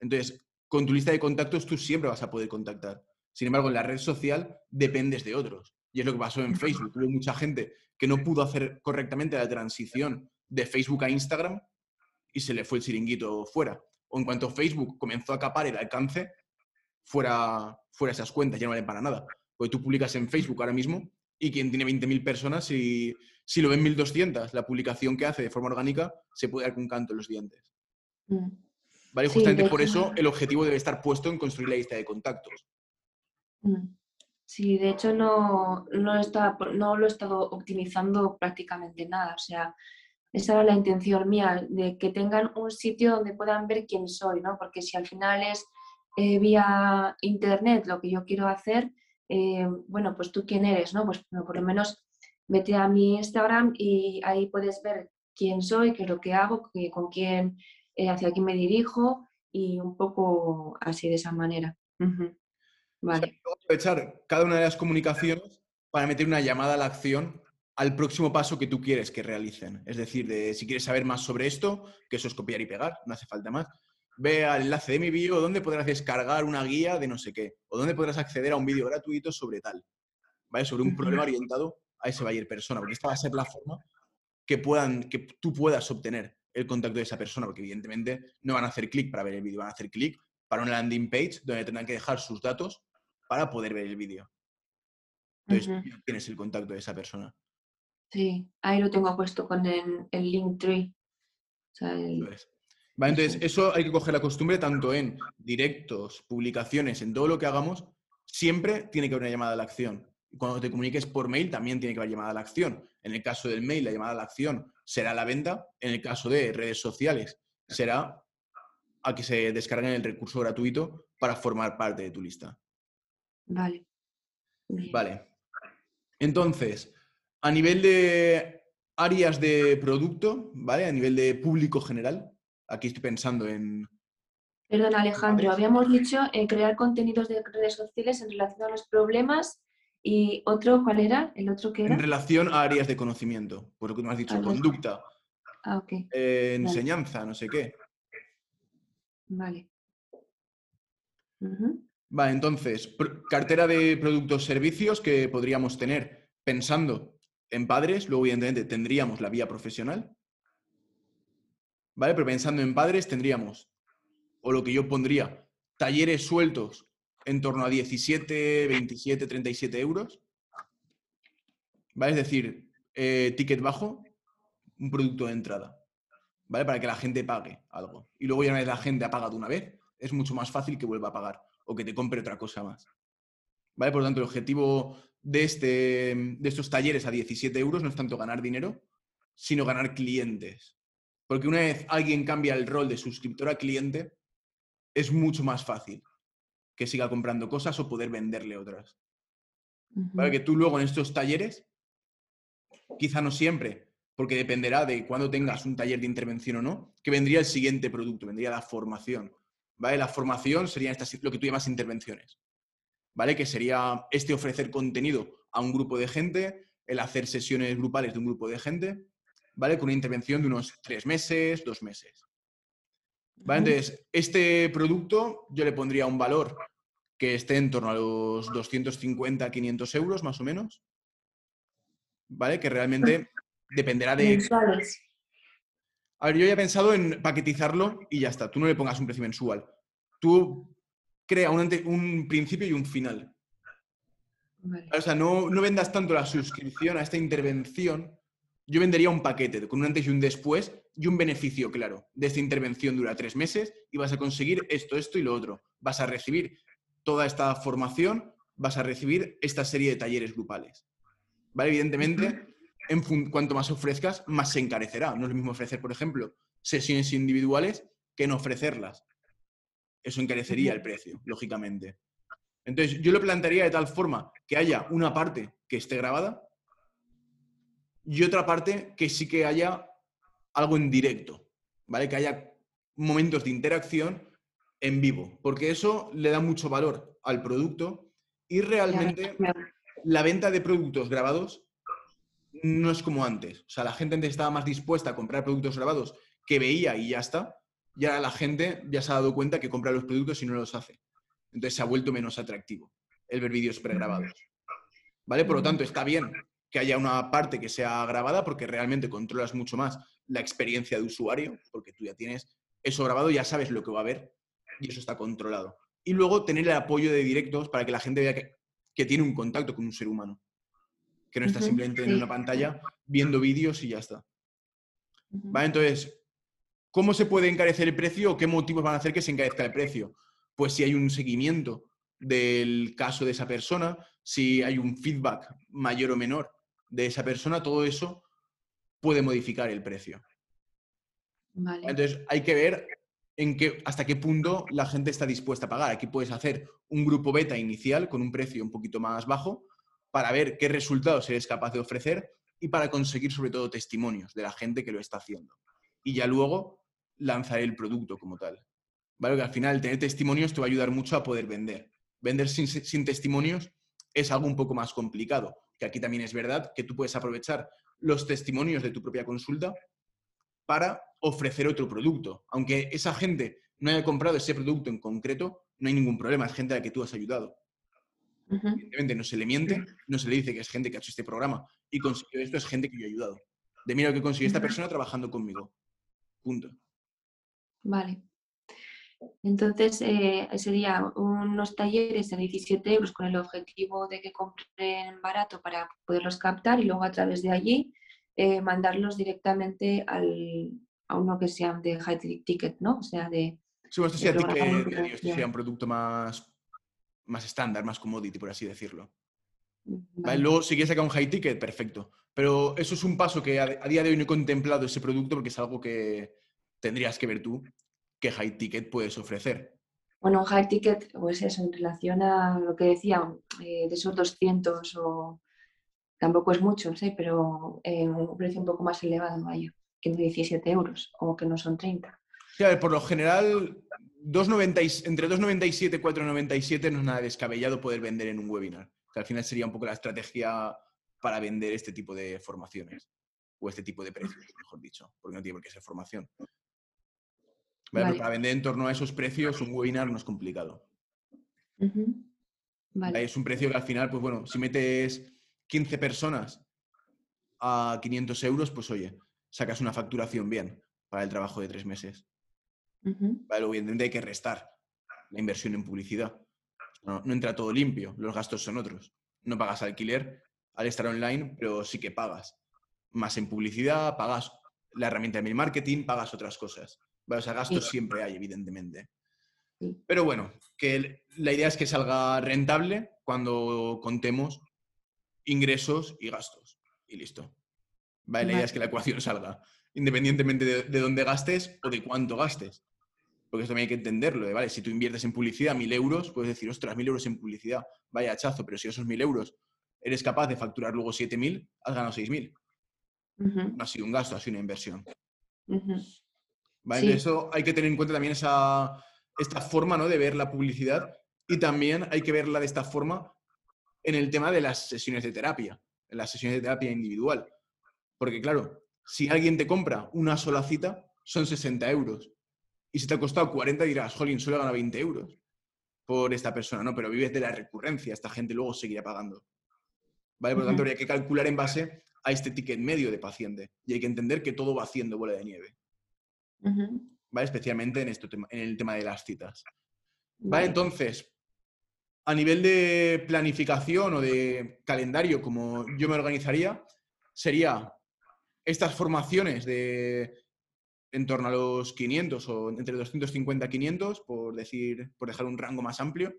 Entonces, con tu lista de contactos tú siempre vas a poder contactar. Sin embargo, en la red social dependes de otros. Y es lo que pasó en Facebook. Hubo mucha gente que no pudo hacer correctamente la transición de Facebook a Instagram y se le fue el siringuito fuera. O en cuanto Facebook comenzó a capar el alcance, fuera, fuera esas cuentas, ya no valen para nada. Porque tú publicas en Facebook ahora mismo y quien tiene 20.000 personas, si, si lo ven 1.200, la publicación que hace de forma orgánica se puede dar con canto en los dientes. Mm. ¿Vale? justamente por eso el objetivo debe estar puesto en construir la lista de contactos. Mm. Sí, de hecho no, no, está, no lo he estado optimizando prácticamente nada. O sea, esa era la intención mía, de que tengan un sitio donde puedan ver quién soy, ¿no? Porque si al final es eh, vía internet lo que yo quiero hacer, eh, bueno, pues tú quién eres, ¿no? Pues por lo menos vete a mi Instagram y ahí puedes ver quién soy, qué es lo que hago, con quién, eh, hacia quién me dirijo y un poco así de esa manera. Vale. aprovechar cada una de las comunicaciones para meter una llamada a la acción al próximo paso que tú quieres que realicen. Es decir, de, si quieres saber más sobre esto, que eso es copiar y pegar, no hace falta más. Ve al enlace de mi vídeo donde podrás descargar una guía de no sé qué, o donde podrás acceder a un vídeo gratuito sobre tal, ¿vale? Sobre un problema orientado a ese buyer persona, porque esta va a ser la forma que, puedan, que tú puedas obtener el contacto de esa persona, porque evidentemente no van a hacer clic para ver el vídeo, van a hacer clic para una landing page donde tendrán que dejar sus datos para poder ver el vídeo. Entonces, tienes el contacto de esa persona. Sí, ahí lo tengo puesto con el, el link tree. entonces, eso hay que coger la costumbre tanto en directos, publicaciones, en todo lo que hagamos, siempre tiene que haber una llamada a la acción. Cuando te comuniques por mail, también tiene que haber llamada a la acción. En el caso del mail, la llamada a la acción será la venta. En el caso de redes sociales, será a que se descarguen el recurso gratuito para formar parte de tu lista. Vale. Vale. Entonces, a nivel de áreas de producto, ¿vale? A nivel de público general, aquí estoy pensando en... Perdón, Alejandro, habíamos dicho eh, crear contenidos de redes sociales en relación a los problemas y otro, ¿cuál era? ¿El otro que era? En relación a áreas de conocimiento, por lo que me has dicho, conducta, ah, eh, enseñanza, no sé qué. Vale. Vale, entonces, cartera de productos servicios que podríamos tener pensando en padres, luego evidentemente tendríamos la vía profesional. ¿Vale? Pero pensando en padres tendríamos, o lo que yo pondría, talleres sueltos en torno a 17, 27, 37 euros. ¿Vale? Es decir, eh, ticket bajo, un producto de entrada. ¿Vale? Para que la gente pague algo. Y luego ya una vez la gente ha pagado una vez, es mucho más fácil que vuelva a pagar o que te compre otra cosa más. ¿Vale? Por lo tanto, el objetivo de, este, de estos talleres a 17 euros no es tanto ganar dinero, sino ganar clientes. Porque una vez alguien cambia el rol de suscriptor a cliente, es mucho más fácil que siga comprando cosas o poder venderle otras. Para que tú luego en estos talleres, quizá no siempre, porque dependerá de cuándo tengas un taller de intervención o no, que vendría el siguiente producto, vendría la formación. ¿Vale? La formación sería estas, lo que tú llamas intervenciones. ¿vale? Que sería este ofrecer contenido a un grupo de gente, el hacer sesiones grupales de un grupo de gente, ¿vale? Con una intervención de unos tres meses, dos meses. ¿Vale? Entonces, este producto yo le pondría un valor que esté en torno a los 250, 500 euros más o menos. ¿Vale? Que realmente dependerá de... A ver, yo ya he pensado en paquetizarlo y ya está. Tú no le pongas un precio mensual. Tú crea un, principio y un final. O sea, no, vendas tanto la suscripción a esta intervención. Yo vendería un paquete con un antes y un después y un beneficio claro. De esta intervención dura tres meses y vas a conseguir esto, esto y lo otro. Vas a recibir toda esta formación, vas a recibir esta serie de talleres grupales. ¿Vale? Evidentemente, en cuanto más ofrezcas, más se encarecerá. No es lo mismo ofrecer, por ejemplo, sesiones individuales que no ofrecerlas eso encarecería el precio, lógicamente. Entonces, yo lo plantearía de tal forma que haya una parte que esté grabada y otra parte que sí que haya algo en directo, ¿vale? Que haya momentos de interacción en vivo, porque eso le da mucho valor al producto y realmente la venta de productos grabados no es como antes. O sea, la gente antes estaba más dispuesta a comprar productos grabados que veía y ya está, y ahora la gente ya se ha dado cuenta que compra los productos y no los hace. Entonces se ha vuelto menos atractivo el ver vídeos pregrabados. ¿Vale? Por lo tanto, está bien que haya una parte que sea grabada porque realmente controlas mucho más la experiencia de usuario, porque tú ya tienes eso grabado, ya sabes lo que va a ver y eso está controlado. Y luego tener el apoyo de directos para que la gente vea que, tiene un contacto con un ser humano, que no está simplemente en una pantalla viendo vídeos y ya está. ¿Vale? Entonces, ¿Cómo se puede encarecer el precio o qué motivos van a hacer que se encarezca el precio? Pues si hay un seguimiento del caso de esa persona, si hay un feedback mayor o menor de esa persona, todo eso puede modificar el precio. Entonces hay que ver en qué, hasta qué punto la gente está dispuesta a pagar. Aquí puedes hacer un grupo beta inicial con un precio un poquito más bajo para ver qué resultados eres capaz de ofrecer y para conseguir sobre todo testimonios de la gente que lo está haciendo. Y ya luego lanzar el producto como tal. ¿Vale? Que al final tener testimonios te va a ayudar mucho a poder vender. Vender sin, sin testimonios es algo un poco más complicado, que aquí también es verdad que tú puedes aprovechar los testimonios de tu propia consulta para ofrecer otro producto. Aunque esa gente no haya comprado ese producto en concreto, no hay ningún problema, es gente a la que tú has ayudado. Evidentemente no se le miente, no se le dice que es gente que ha hecho este programa y consiguió esto, es gente que yo he ayudado. De mira lo que consiguió esta persona trabajando conmigo. Punto. Vale. Entonces, eh, sería unos talleres de 17 euros con el objetivo de que compren barato para poderlos captar y luego a través de allí eh, mandarlos directamente al, a uno que sea de high ticket, ¿no? O sea, de... Sí, esto sea, ticket, esto sea un producto más, más estándar, más commodity, por así decirlo. Luego, si quieres sacar un high ticket, perfecto. Pero eso es un paso que a, día de hoy no he contemplado ese producto porque es algo que tendrías que ver tú qué high ticket puedes ofrecer. Bueno, high ticket, pues eso, en relación a lo que decía, eh, de esos 200 o tampoco es mucho, ¿sí? pero en un precio un poco más elevado, vaya, que 17 euros o que no son 30. Sí, a ver, por lo general, 2,90, entre 2,97 y 4,97 no es nada descabellado poder vender en un webinar. Que al final sería un poco la estrategia para vender este tipo de formaciones o este tipo de precios, mejor dicho, porque no tiene por qué ser formación. Para vender en torno a esos precios, un webinar no es complicado. Es un precio que al final, pues bueno, si metes 15 personas a 500 euros, pues oye, sacas una facturación bien para el trabajo de tres meses. Vale, obviamente hay que restar la inversión en publicidad. No, entra todo limpio, los gastos son otros. No pagas alquiler al estar online, pero sí que pagas. Más en publicidad, pagas la herramienta de mail marketing, pagas otras cosas. Vale, o sea, gastos siempre hay, evidentemente. Pero bueno, que la idea es que salga rentable cuando contemos ingresos y gastos. Y listo. Vale, la idea es que la ecuación salga, independientemente de, dónde gastes o de cuánto gastes. Porque eso también hay que entenderlo. ¿vale? Si tú inviertes en publicidad mil euros, puedes decir, ostras, mil euros en publicidad, vaya hachazo, pero si esos mil euros eres capaz de facturar luego siete mil, has ganado seis mil. No ha sido un gasto, ha sido una inversión. ¿Vale? Eso hay que tener en cuenta también esa, esta forma ¿no? de ver la publicidad y también hay que verla de esta forma en el tema de las sesiones de terapia, en las sesiones de terapia individual. Porque claro, si alguien te compra una sola cita, son 60 euros. Y si te ha costado 40, dirás, jolín, solo gana 20 euros por esta persona, ¿no? Pero vives de la recurrencia, esta gente luego seguirá pagando. ¿Vale? Por lo tanto, habría que calcular en base a este ticket medio de paciente. Y hay que entender que todo va haciendo bola de nieve. ¿Vale? Especialmente en, esto, en el tema de las citas. ¿Vale? Entonces, a nivel de planificación o de calendario, como yo me organizaría, sería estas formaciones de en torno a los 500 o entre 250 y 500, por decir, por dejar un rango más amplio.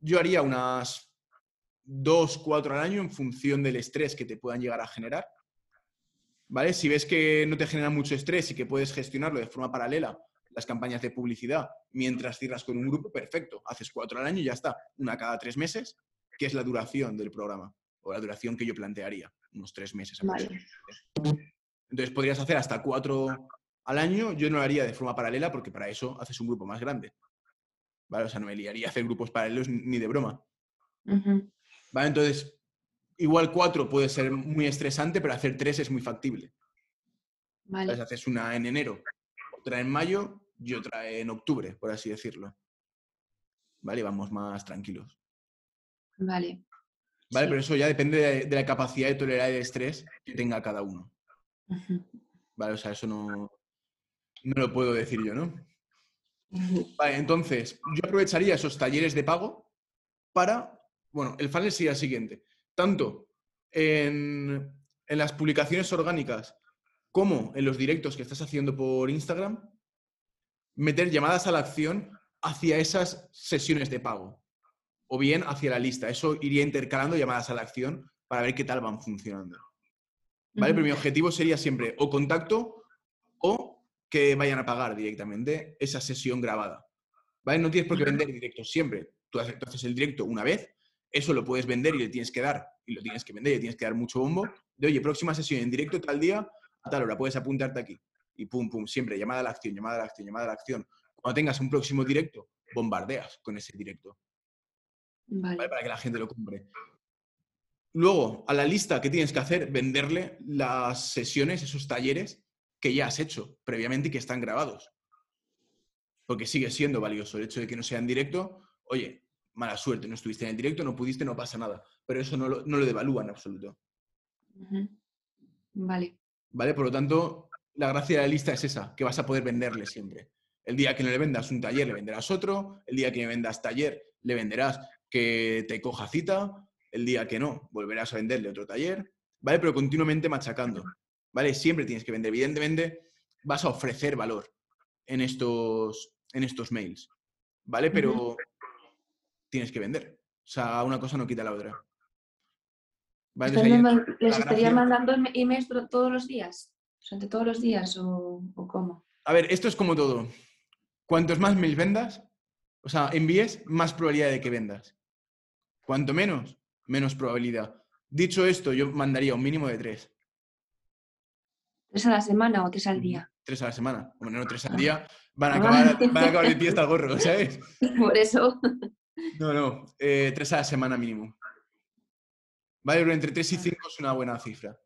Yo haría unas dos, cuatro al año en función del estrés que te puedan llegar a generar. ¿Vale? Si ves que no te genera mucho estrés y que puedes gestionarlo de forma paralela las campañas de publicidad mientras cierras con un grupo, perfecto. Haces cuatro al año y ya está. Una cada tres meses, que es la duración del programa, o la duración que yo plantearía, unos tres meses. Entonces podrías hacer hasta cuatro al año. Yo no lo haría de forma paralela porque para eso haces un grupo más grande. ¿Vale? O sea, no me liaría hacer grupos paralelos ni de broma. ¿Vale? Entonces, igual cuatro puede ser muy estresante, pero hacer tres es muy factible. Vale. Entonces haces una en enero, otra en mayo y otra en octubre, por así decirlo. ¿Vale? Vamos más tranquilos. Vale. Vale, pero eso ya depende de, la capacidad de tolerar el estrés que tenga cada uno. Vale, o sea, eso no, no lo puedo decir yo, ¿no? Vale, entonces, yo aprovecharía esos talleres de pago para, bueno, el funnel sería el siguiente. Tanto en, en las publicaciones orgánicas como en los directos que estás haciendo por Instagram, meter llamadas a la acción hacia esas sesiones de pago o bien hacia la lista. Eso iría intercalando llamadas a la acción para ver qué tal van funcionando. ¿Vale? Pero mi objetivo sería siempre o contacto o que vayan a pagar directamente esa sesión grabada. ¿Vale? No tienes por qué vender directo siempre. Tú haces, el directo una vez, eso lo puedes vender y le tienes que dar, y lo tienes que vender y le tienes que dar mucho bombo. De oye, próxima sesión en directo tal día, a tal hora, puedes apuntarte aquí. Y pum, pum, siempre llamada a la acción, llamada a la acción, llamada a la acción. Cuando tengas un próximo directo, bombardeas con ese directo. Vale. Para que la gente lo compre. Luego, a la lista que tienes que hacer, venderle las sesiones, esos talleres que ya has hecho previamente y que están grabados. Porque sigue siendo valioso el hecho de que no sea en directo. Oye, mala suerte, no estuviste en el directo, no pudiste, no pasa nada. Pero eso no lo, no lo devalúa en absoluto. Vale. ¿Vale? Por lo tanto, la gracia de la lista es esa, que vas a poder venderle siempre. El día que no le vendas un taller, le venderás otro. El día que me vendas taller, le venderás que te coja cita. El día que no, volverás a venderle otro taller. ¿Vale? Pero continuamente machacando. ¿Vale? Siempre tienes que vender. Evidentemente, vas a ofrecer valor en estos, en estos mails. ¿Vale? Pero tienes que vender. O sea, una cosa no quita la otra. ¿Les estaría mandando emails todos los días? ¿Durante todos los días o, o cómo? A ver, esto es como todo. Cuantos más mails vendas, o sea, envíes, más probabilidad de que vendas. Cuanto menos, menos probabilidad. Dicho esto, yo mandaría un mínimo de tres. ¿Tres a la semana o tres al día? Tres a la semana. Bueno, no tres al ah. día. Van a acabar, van a acabar <laughs> de pie hasta el gorro, ¿sabes? Por eso. No, no. Eh, tres a la semana mínimo. Vale, pero entre tres y cinco es una buena cifra.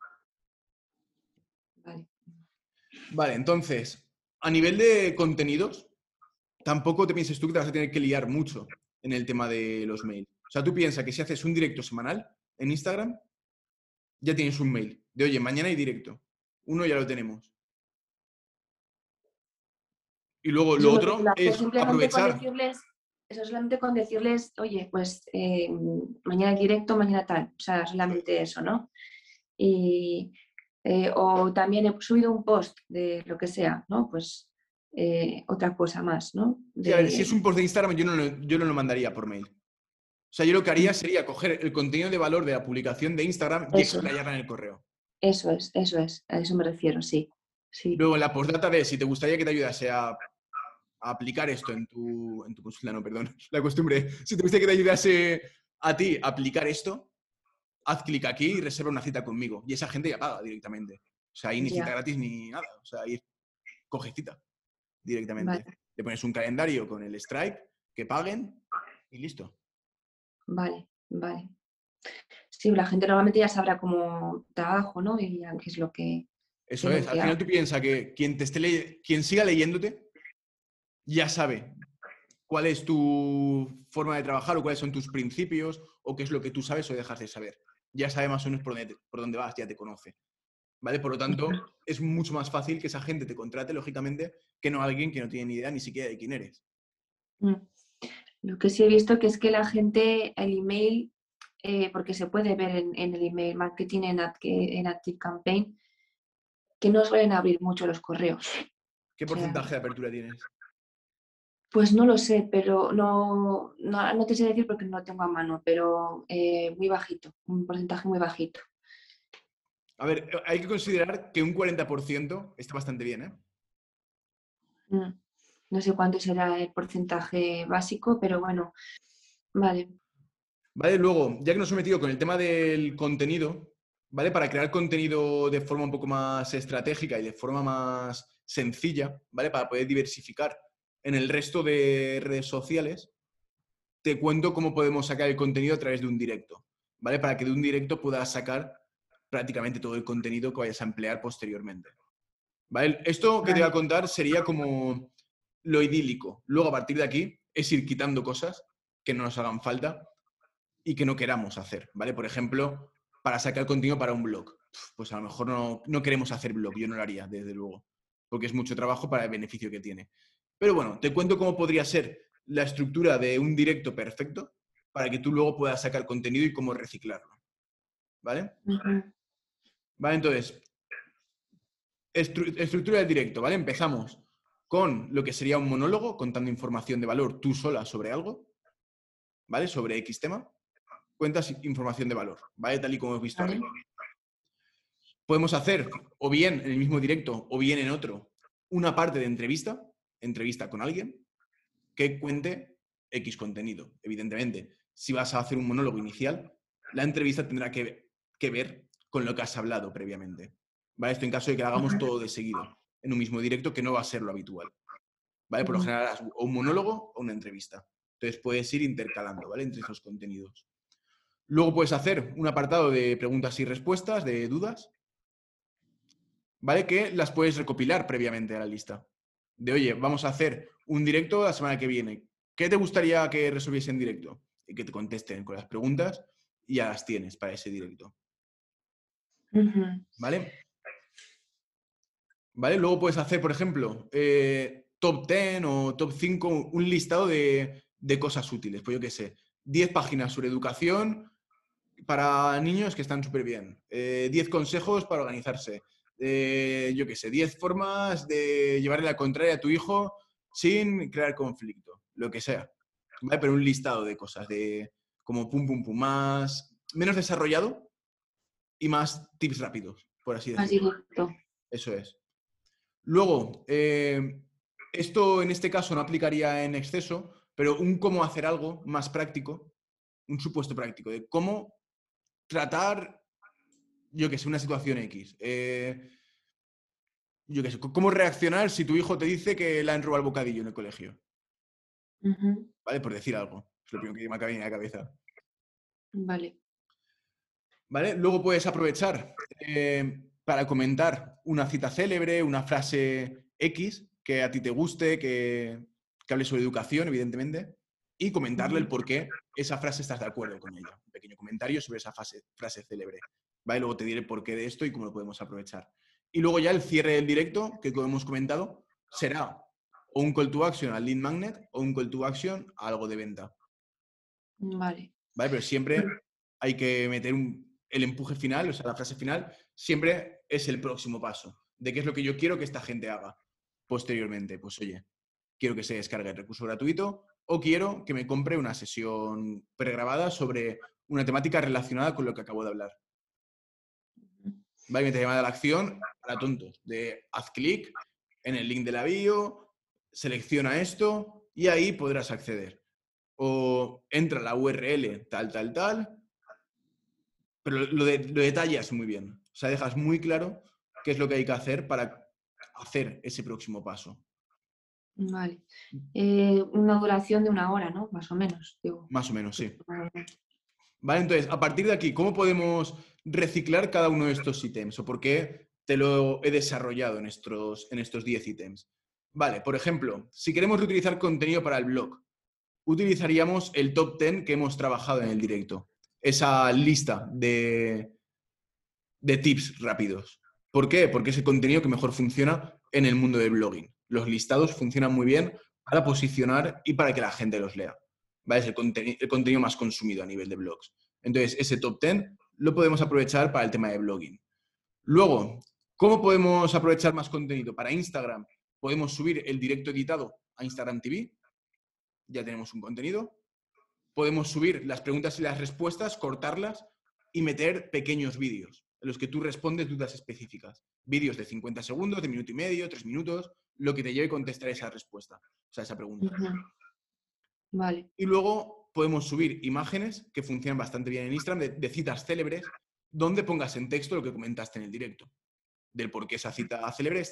Vale. Vale, entonces, a nivel de contenidos, tampoco te pienses tú que te vas a tener que liar mucho en el tema de los mails. O sea, tú piensas que si haces un directo semanal en Instagram, ya tienes un mail de, oye, mañana hay directo. Uno ya lo tenemos. Y luego lo otro es aprovechar. Eso solamente con decirles, oye, pues eh, mañana directo, mañana tal. O sea, solamente eso, ¿no? Y, eh, o también he subido un post de lo que sea, ¿no? Pues eh, otra cosa más, ¿no? si es un post de Instagram, yo no, lo, yo no lo mandaría por mail. O sea, yo lo que haría sería coger el contenido de valor de la publicación de Instagram y explayarla en el correo. Eso es, eso es, a eso me refiero, sí. sí. Luego, la postdata de si te gustaría que te ayudase a, aplicar esto en tu, en tu consulta, no, perdón, <laughs> la costumbre, si te gustaría que te ayudase a ti a aplicar esto, haz clic aquí y reserva una cita conmigo. Y esa gente ya paga directamente. O sea, ahí ni cita gratis ni nada. O sea, ahí coge cita directamente. Le pones un calendario con el Stripe, que paguen y listo. Vale, vale. Sí, la gente normalmente ya sabrá cómo trabajo, ¿no? Y qué es lo que... Eso es, al final tú piensas que quien, te esté quien siga leyéndote ya sabe cuál es tu forma de trabajar o cuáles son tus principios o qué es lo que tú sabes o dejas de saber. Ya sabe más o menos por dónde, por dónde vas, ya te conoce. ¿Vale? Por lo tanto, es mucho más fácil que esa gente te contrate, lógicamente, que no alguien que no tiene ni idea ni siquiera de quién eres. Mm. Lo que sí he visto que es que la gente, el email, eh, porque se puede ver en, el email marketing en, en Active Campaign, que no suelen abrir mucho los correos. ¿Qué porcentaje de apertura tienes? Pues no lo sé, pero no, no, te sé decir porque no lo tengo a mano, pero eh, muy bajito, un porcentaje muy bajito. A ver, hay que considerar que un 40% está bastante bien, ¿eh? Mm, no sé cuánto será el porcentaje básico, pero bueno, vale. Vale, luego, ya que nos hemos metido con el tema del contenido, ¿vale? Para crear contenido de forma un poco más estratégica y de forma más sencilla, ¿vale? Para poder diversificar en el resto de redes sociales, te cuento cómo podemos sacar el contenido a través de un directo, ¿vale? Para que de un directo puedas sacar prácticamente todo el contenido que vayas a emplear posteriormente. ¿Vale? Esto que te voy a contar sería como lo idílico. Luego, a partir de aquí, es ir quitando cosas que no nos hagan falta y que no queramos hacer, ¿vale? Por ejemplo, para sacar contenido para un blog. Pues a lo mejor no, no queremos hacer blog, yo no lo haría, desde luego, porque es mucho trabajo para el beneficio que tiene. Pero bueno, te cuento cómo podría ser la estructura de un directo perfecto para que tú luego puedas sacar contenido y cómo reciclarlo. ¿Vale? Vale, entonces, estructura del directo, ¿vale? Empezamos con lo que sería un monólogo, contando información de valor tú sola sobre algo, ¿vale? Sobre X tema. Cuentas información de valor, ¿vale? Tal y como hemos visto Podemos hacer, o bien en el mismo directo, o bien en otro, una parte de entrevista, entrevista con alguien, que cuente X contenido. Evidentemente, si vas a hacer un monólogo inicial, la entrevista tendrá que, que ver con lo que has hablado previamente. ¿Vale? Esto en caso de que hagamos todo de seguido, en un mismo directo, que no va a ser lo habitual. ¿Vale? Por lo general, o un monólogo o una entrevista. Entonces puedes ir intercalando, ¿vale? Entre esos contenidos. Luego puedes hacer un apartado de preguntas y respuestas, de dudas, ¿vale? Que las puedes recopilar previamente a la lista. De, oye, vamos a hacer un directo la semana que viene. ¿Qué te gustaría que resolviese en directo? Y que te contesten con las preguntas y ya las tienes para ese directo. ¿Vale? ¿Vale? Luego puedes hacer, por ejemplo, eh, top 10 o top 5, un listado de, de cosas útiles. Pues yo qué sé, 10 páginas sobre educación para niños que están súper bien. 10 eh, consejos para organizarse. Eh, yo qué sé, 10 formas de llevarle la contraria a tu hijo sin crear conflicto, lo que sea. ¿Vale? Pero un listado de cosas, de como pum, pum, pum, más, menos desarrollado y más tips rápidos, por así decirlo. Eso es. Luego, eh, esto en este caso no aplicaría en exceso, pero un cómo hacer algo más práctico, un supuesto práctico de cómo tratar, yo que sé, una situación X. Eh, yo qué sé, cómo reaccionar si tu hijo te dice que le han robado el bocadillo en el colegio. ¿Vale? Por decir algo. Es lo primero que me acaba de la cabeza. Vale. ¿Vale? Luego puedes aprovechar eh, para comentar una cita célebre, una frase X que a ti te guste, que, que hable sobre educación, evidentemente, y comentarle el por qué esa frase estás de acuerdo con ella. Un pequeño comentario sobre esa frase célebre. ¿Vale? Luego te diré por qué de esto y cómo lo podemos aprovechar. Y luego ya el cierre del directo, que como hemos comentado, será o un call to action al lead magnet o un call to action a algo de venta. Vale. Vale, pero siempre hay que meter el empuje final, o sea, la frase final, siempre es el próximo paso. De qué es lo que yo quiero que esta gente haga posteriormente. Pues oye, quiero que se descargue el recurso gratuito o quiero que me compre una sesión pregrabada sobre una temática relacionada con lo que acabo de hablar. ¿Vale? Me te llama a la acción para tontos, de haz clic en el link de la bio, selecciona esto y ahí podrás acceder. O entra a la URL tal, tal, tal, pero lo, de, lo detallas muy bien. O sea, dejas muy claro qué es lo que hay que hacer para hacer ese próximo paso. Vale. Eh, una duración de una hora, ¿no? Más o menos. Más o menos, sí. Vale, entonces, a partir de aquí, ¿cómo podemos reciclar cada uno de estos ítems? ¿O por qué te lo he desarrollado en estos, en estos 10 ítems? Vale, por ejemplo, si queremos reutilizar contenido para el blog, utilizaríamos el top 10 que hemos trabajado en el directo. Esa lista de, de tips rápidos. ¿Por qué? Porque es el contenido que mejor funciona en el mundo del blogging. Los listados funcionan muy bien para posicionar y para que la gente los lea. Es el, el contenido más consumido a nivel de blogs. Entonces, ese top 10 lo podemos aprovechar para el tema de blogging. Luego, ¿cómo podemos aprovechar más contenido? Para Instagram, podemos subir el directo editado a Instagram TV. Ya tenemos un contenido. Podemos subir las preguntas y las respuestas, cortarlas y meter pequeños vídeos en los que tú respondes dudas específicas. Vídeos de 50 segundos, de minuto y medio, tres minutos, lo que te lleve a contestar esa respuesta, o sea, esa pregunta. Vale. Y luego podemos subir imágenes que funcionan bastante bien en Instagram de, citas célebres, donde pongas en texto lo que comentaste en el directo, del por qué esa cita célebre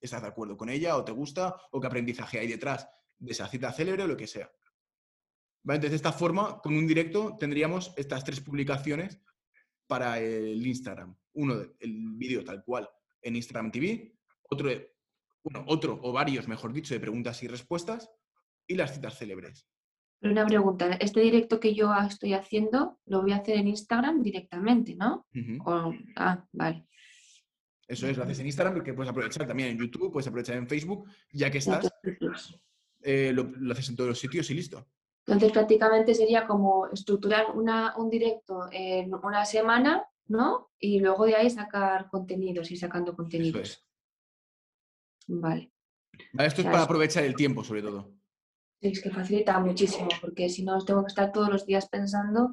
estás de acuerdo con ella o te gusta o qué aprendizaje hay detrás de esa cita célebre o lo que sea. Entonces, de esta forma, con un directo tendríamos estas tres publicaciones para el Instagram. Uno, el vídeo tal cual en Instagram TV, otro, bueno, otro o varios, mejor dicho, de preguntas y respuestas y las citas célebres. Una pregunta, este directo que yo estoy haciendo lo voy a hacer en Instagram directamente, ¿no? ah, vale. Eso es, lo haces en Instagram porque puedes aprovechar también en YouTube, puedes aprovechar en Facebook, ya que estás, eh, lo, lo, haces en todos los sitios y listo. Entonces prácticamente sería como estructurar un directo en una semana, ¿no? Y luego de ahí sacar contenidos y sacando contenidos. Vale. Esto es para aprovechar el tiempo, sobre todo. Es que facilita muchísimo, porque si no tengo que estar todos los días pensando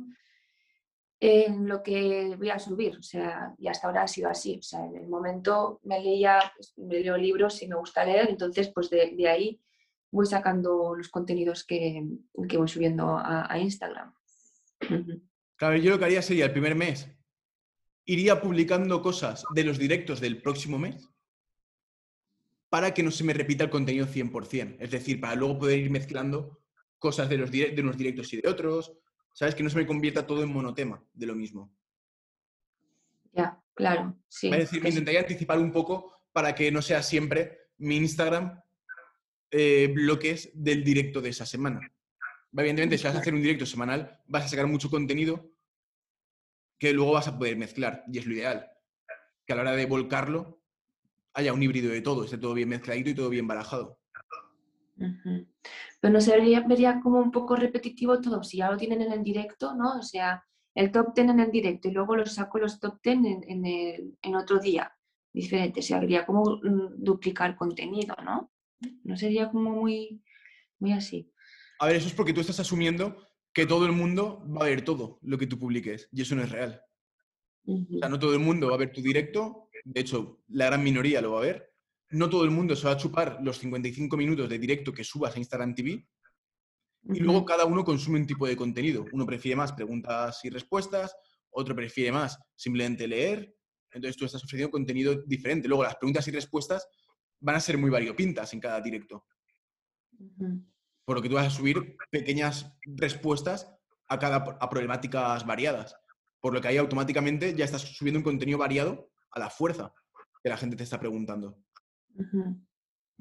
en lo que voy a subir, o sea, y hasta ahora ha sido así, o sea, en el momento me leía, pues, me leo libros y me gusta leer, entonces pues de, ahí voy sacando los contenidos que, voy subiendo a, Instagram. Claro, yo lo que haría sería el primer mes, iría publicando cosas de los directos del próximo mes para que no se me repita el contenido 100%, es decir, para luego poder ir mezclando cosas de, los de unos directos y de otros, ¿Sabes? Que no se me convierta todo en monotema de lo mismo. Ya, claro, sí. Es decir, me intentaría anticipar un poco para que no sea siempre mi Instagram eh, bloques del directo de esa semana. Evidentemente, si vas a hacer un directo semanal, vas a sacar mucho contenido que luego vas a poder mezclar, y es lo ideal. Que a la hora de volcarlo haya un híbrido de todo, esté todo bien mezcladito y todo bien barajado. Pero no se vería, como un poco repetitivo todo, si ya lo tienen en el directo, ¿no? O sea, el top 10 en el directo y luego los saco los top 10 en, en, otro día diferente. Se habría como mm, duplicar contenido, ¿no? No sería como muy, muy así. A ver, eso es porque tú estás asumiendo que todo el mundo va a ver todo lo que tú publiques y eso no es real. O sea, no todo el mundo va a ver tu directo, de hecho, la gran minoría lo va a ver, no todo el mundo se va a chupar los 55 minutos de directo que subas a Instagram TV. Y luego cada uno consume un tipo de contenido. Uno prefiere más preguntas y respuestas, otro prefiere más simplemente leer. Entonces tú estás ofreciendo contenido diferente. Luego las preguntas y respuestas van a ser muy variopintas en cada directo. Por lo que tú vas a subir pequeñas respuestas a cada a problemáticas variadas. Por lo que ahí automáticamente ya estás subiendo un contenido variado a la fuerza que la gente te está preguntando.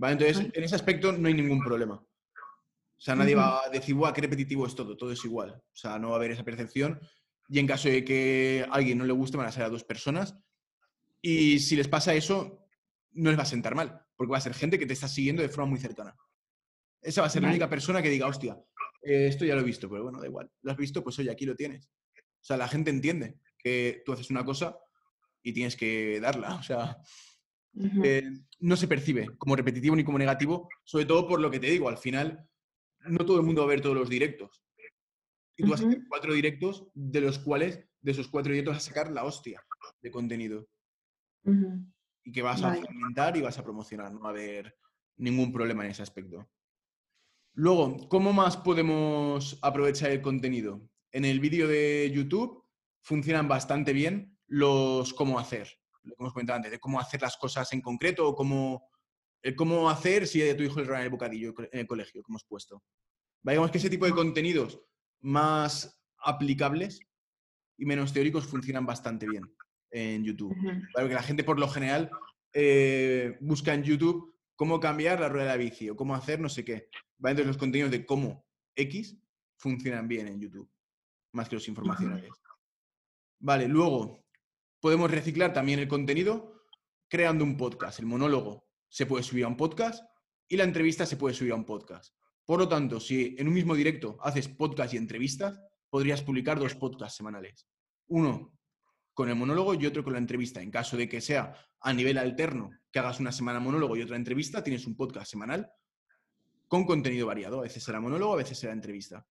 Entonces, en ese aspecto no hay ningún problema. O sea, nadie va a decir, ¡guau, qué repetitivo es todo! Todo es igual. O sea, no va a haber esa percepción. Y en caso de que a alguien no le guste, van a ser a dos personas. Y si les pasa eso, no les va a sentar mal, porque va a ser gente que te está siguiendo de forma muy cercana. Esa va a ser la única persona que diga, hostia, eh, esto ya lo he visto, pero bueno, da igual. ¿Lo has visto? Pues oye, aquí lo tienes. O sea, la gente entiende que tú haces una cosa y tienes que darla. O sea, eh, no se percibe como repetitivo ni como negativo, sobre todo por lo que te digo, al final no todo el mundo va a ver todos los directos. Y tú vas a hacer cuatro directos, de los cuales, de esos cuatro directos, vas a sacar la hostia de contenido. Y que vas a fomentar y vas a promocionar, no va a haber ningún problema en ese aspecto. Luego, ¿cómo más podemos aprovechar el contenido? En el vídeo de YouTube funcionan bastante bien los cómo hacer lo que hemos comentado antes, de cómo hacer las cosas en concreto o cómo, cómo hacer si a tu hijo le roban el bocadillo en el colegio, como hemos puesto. Digamos que ese tipo de contenidos más aplicables y menos teóricos funcionan bastante bien en YouTube. Claro que la gente por lo general eh, busca en YouTube cómo cambiar la rueda de la bici o cómo hacer no sé qué. Entonces los contenidos de cómo X funcionan bien en YouTube, más que los informacionales. Vale, luego, Podemos reciclar también el contenido creando un podcast. El monólogo se puede subir a un podcast y la entrevista se puede subir a un podcast. Por lo tanto, si en un mismo directo haces podcast y entrevistas, podrías publicar dos podcasts semanales. Uno con el monólogo y otro con la entrevista. En caso de que sea a nivel alterno, que hagas una semana monólogo y otra entrevista, tienes un podcast semanal con contenido variado. A veces será monólogo, a veces será entrevista.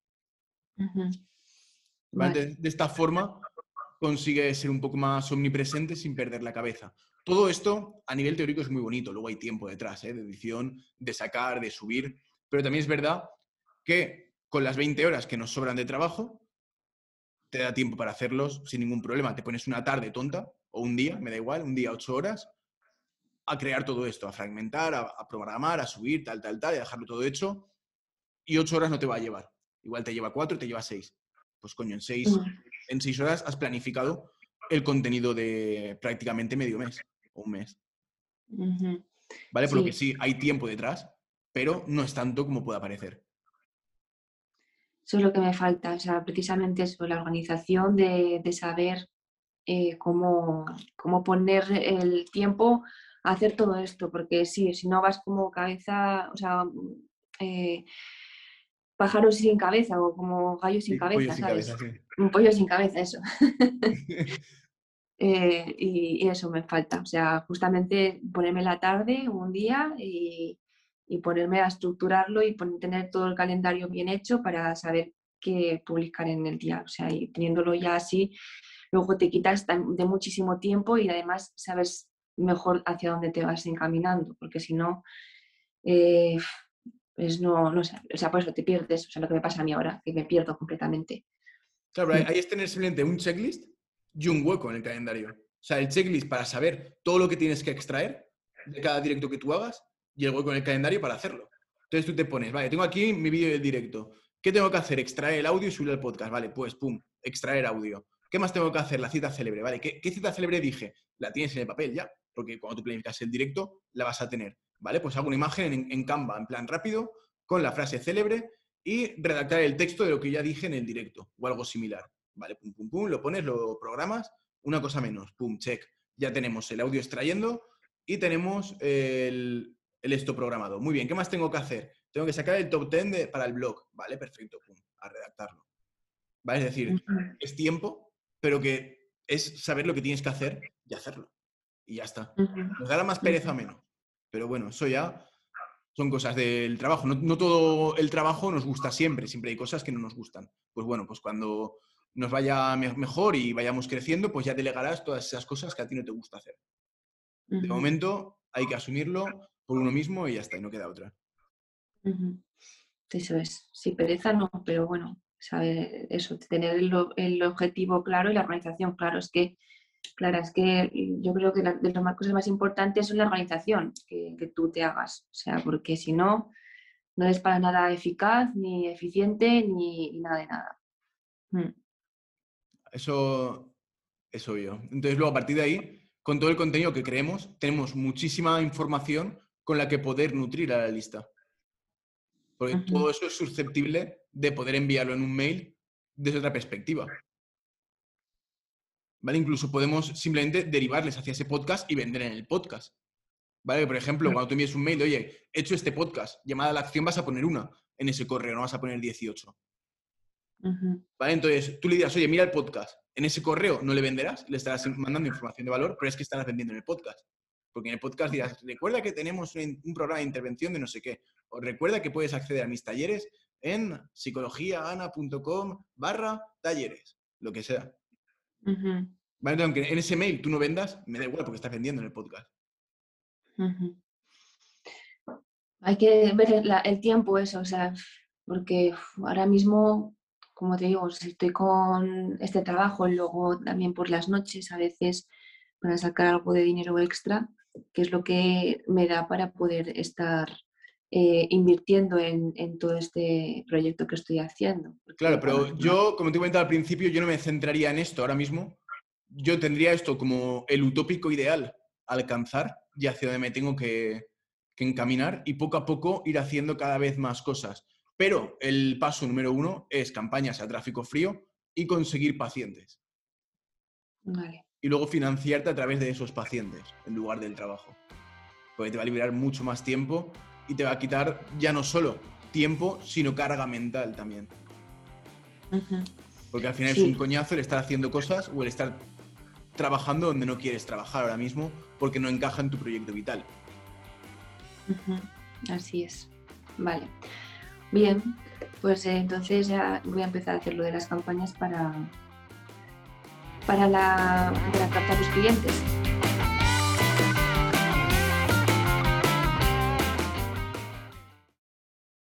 de, esta forma consigue ser un poco más omnipresente sin perder la cabeza. Todo esto a nivel teórico es muy bonito, luego hay tiempo detrás, ¿eh? de edición, de sacar, de subir, pero también es verdad que con las 20 horas que nos sobran de trabajo, te da tiempo para hacerlos sin ningún problema. Te pones una tarde tonta o un día, me da igual, un día, ocho horas, a crear todo esto, a fragmentar, a, programar, a subir, tal, tal, tal, y a dejarlo todo hecho. Y ocho horas no te va a llevar. Igual te lleva cuatro, te lleva seis. Pues coño, en seis. En seis horas has planificado el contenido de prácticamente medio mes o un mes. ¿Vale? Por lo que sí, hay tiempo detrás, pero no es tanto como pueda parecer. Eso es lo que me falta, o sea, precisamente eso, la organización de, saber eh, cómo, cómo, poner el tiempo a hacer todo esto, porque sí, si no vas como cabeza, o sea, eh, pájaros sin cabeza o como gallos sin cabeza, ¿sabes? Un pollo sin cabeza, eso. <laughs> <laughs> Eh, y, eso me falta, o sea, justamente ponerme la tarde un día y, ponerme a estructurarlo y tener todo el calendario bien hecho para saber que publicar en el día. O sea, y teniéndolo ya así, luego te quitas de muchísimo tiempo y además sabes mejor hacia dónde te vas encaminando, porque si no, eh, pues no, no sé, o sea, por eso te pierdes, o sea, lo que me pasa a mí ahora, que me pierdo completamente. Claro, ahí es tener simplemente un checklist y un hueco en el calendario. O sea, el checklist para saber todo lo que tienes que extraer de cada directo que tú hagas y el hueco en el calendario para hacerlo. Entonces tú te pones, vale, tengo aquí mi vídeo del directo. ¿Qué tengo que hacer? Extraer el audio y subir al podcast. Vale, pues pum, extraer audio. ¿Qué más tengo que hacer? La cita célebre, ¿vale? ¿Qué, cita célebre dije? La tienes en el papel ya, porque cuando tú planificas el directo, la vas a tener, ¿vale? Pues hago una imagen en, en Canva, en plan rápido, con la frase célebre y redactar el texto de lo que ya dije en el directo o algo similar, ¿vale? Pum, pum, pum, lo pones, lo programas, una cosa menos, pum, check. Ya tenemos el audio extrayendo y tenemos el, esto programado. Muy bien, ¿qué más tengo que hacer? Tengo que sacar el top 10 para el blog, ¿vale? Perfecto, pum, a redactarlo. ¿Vale? Es decir, es tiempo, pero que es saber lo que tienes que hacer y hacerlo. Y ya está. Nos dará más pereza o menos. Pero bueno, eso ya son cosas del trabajo. No, todo el trabajo nos gusta siempre, siempre hay cosas que no nos gustan. Pues bueno, pues cuando nos vaya mejor y vayamos creciendo, pues ya delegarás todas esas cosas que a ti no te gusta hacer. De momento hay que asumirlo por uno mismo y ya está, y no queda otra. Eso es. Sí, pereza no, pero bueno, saber eso, tener el, objetivo claro y la organización claro. Es que, claro, es que yo creo que de las cosas más importantes es la organización que, tú te hagas. O sea, porque si no, no es para nada eficaz, ni eficiente, ni, nada de nada. Mm. Eso es obvio. Entonces, luego a partir de ahí, con todo el contenido que creemos, tenemos muchísima información con la que poder nutrir a la lista. Porque todo eso es susceptible de poder enviarlo en un mail desde otra perspectiva. ¿Vale? Incluso podemos simplemente derivarles hacia ese podcast y vender en el podcast. ¿Vale? Por ejemplo, cuando tú envíes un mail, oye, he hecho este podcast, llamada a la acción, vas a poner una en ese correo, no vas a poner 18. ¿Vale? Entonces, tú le dirás, oye, mira el podcast. En ese correo no le venderás, le estarás mandando información de valor, pero es que estarás vendiendo en el podcast. Porque en el podcast dirás, recuerda que tenemos un, programa de intervención de no sé qué. O recuerda que puedes acceder a mis talleres en psicologiaana.com barra talleres, lo que sea. ¿Vale? Aunque en ese mail tú no vendas, me da igual porque estás vendiendo en el podcast. Hay que ver el tiempo eso, o sea, porque ahora mismo, como te digo, si estoy con este trabajo, luego también por las noches a veces para sacar algo de dinero extra, que es lo que me da para poder estar eh, invirtiendo en, todo este proyecto que estoy haciendo. Claro, pero yo, como te comentaba al principio, yo no me centraría en esto ahora mismo. Yo tendría esto como el utópico ideal a alcanzar y hacia donde me tengo que, que encaminar y poco a poco ir haciendo cada vez más cosas. Pero el paso número uno es campañas a tráfico frío y conseguir pacientes. Vale y luego financiarte a través de esos pacientes en lugar del trabajo. Porque te va a liberar mucho más tiempo y te va a quitar ya no solo tiempo, sino carga mental también. Porque al final es un coñazo el estar haciendo cosas o el estar trabajando donde no quieres trabajar ahora mismo porque no encaja en tu proyecto vital. Así es. Vale. Bien, pues eh, entonces ya voy a empezar a hacer lo de las campañas para, para, la, para captar los clientes.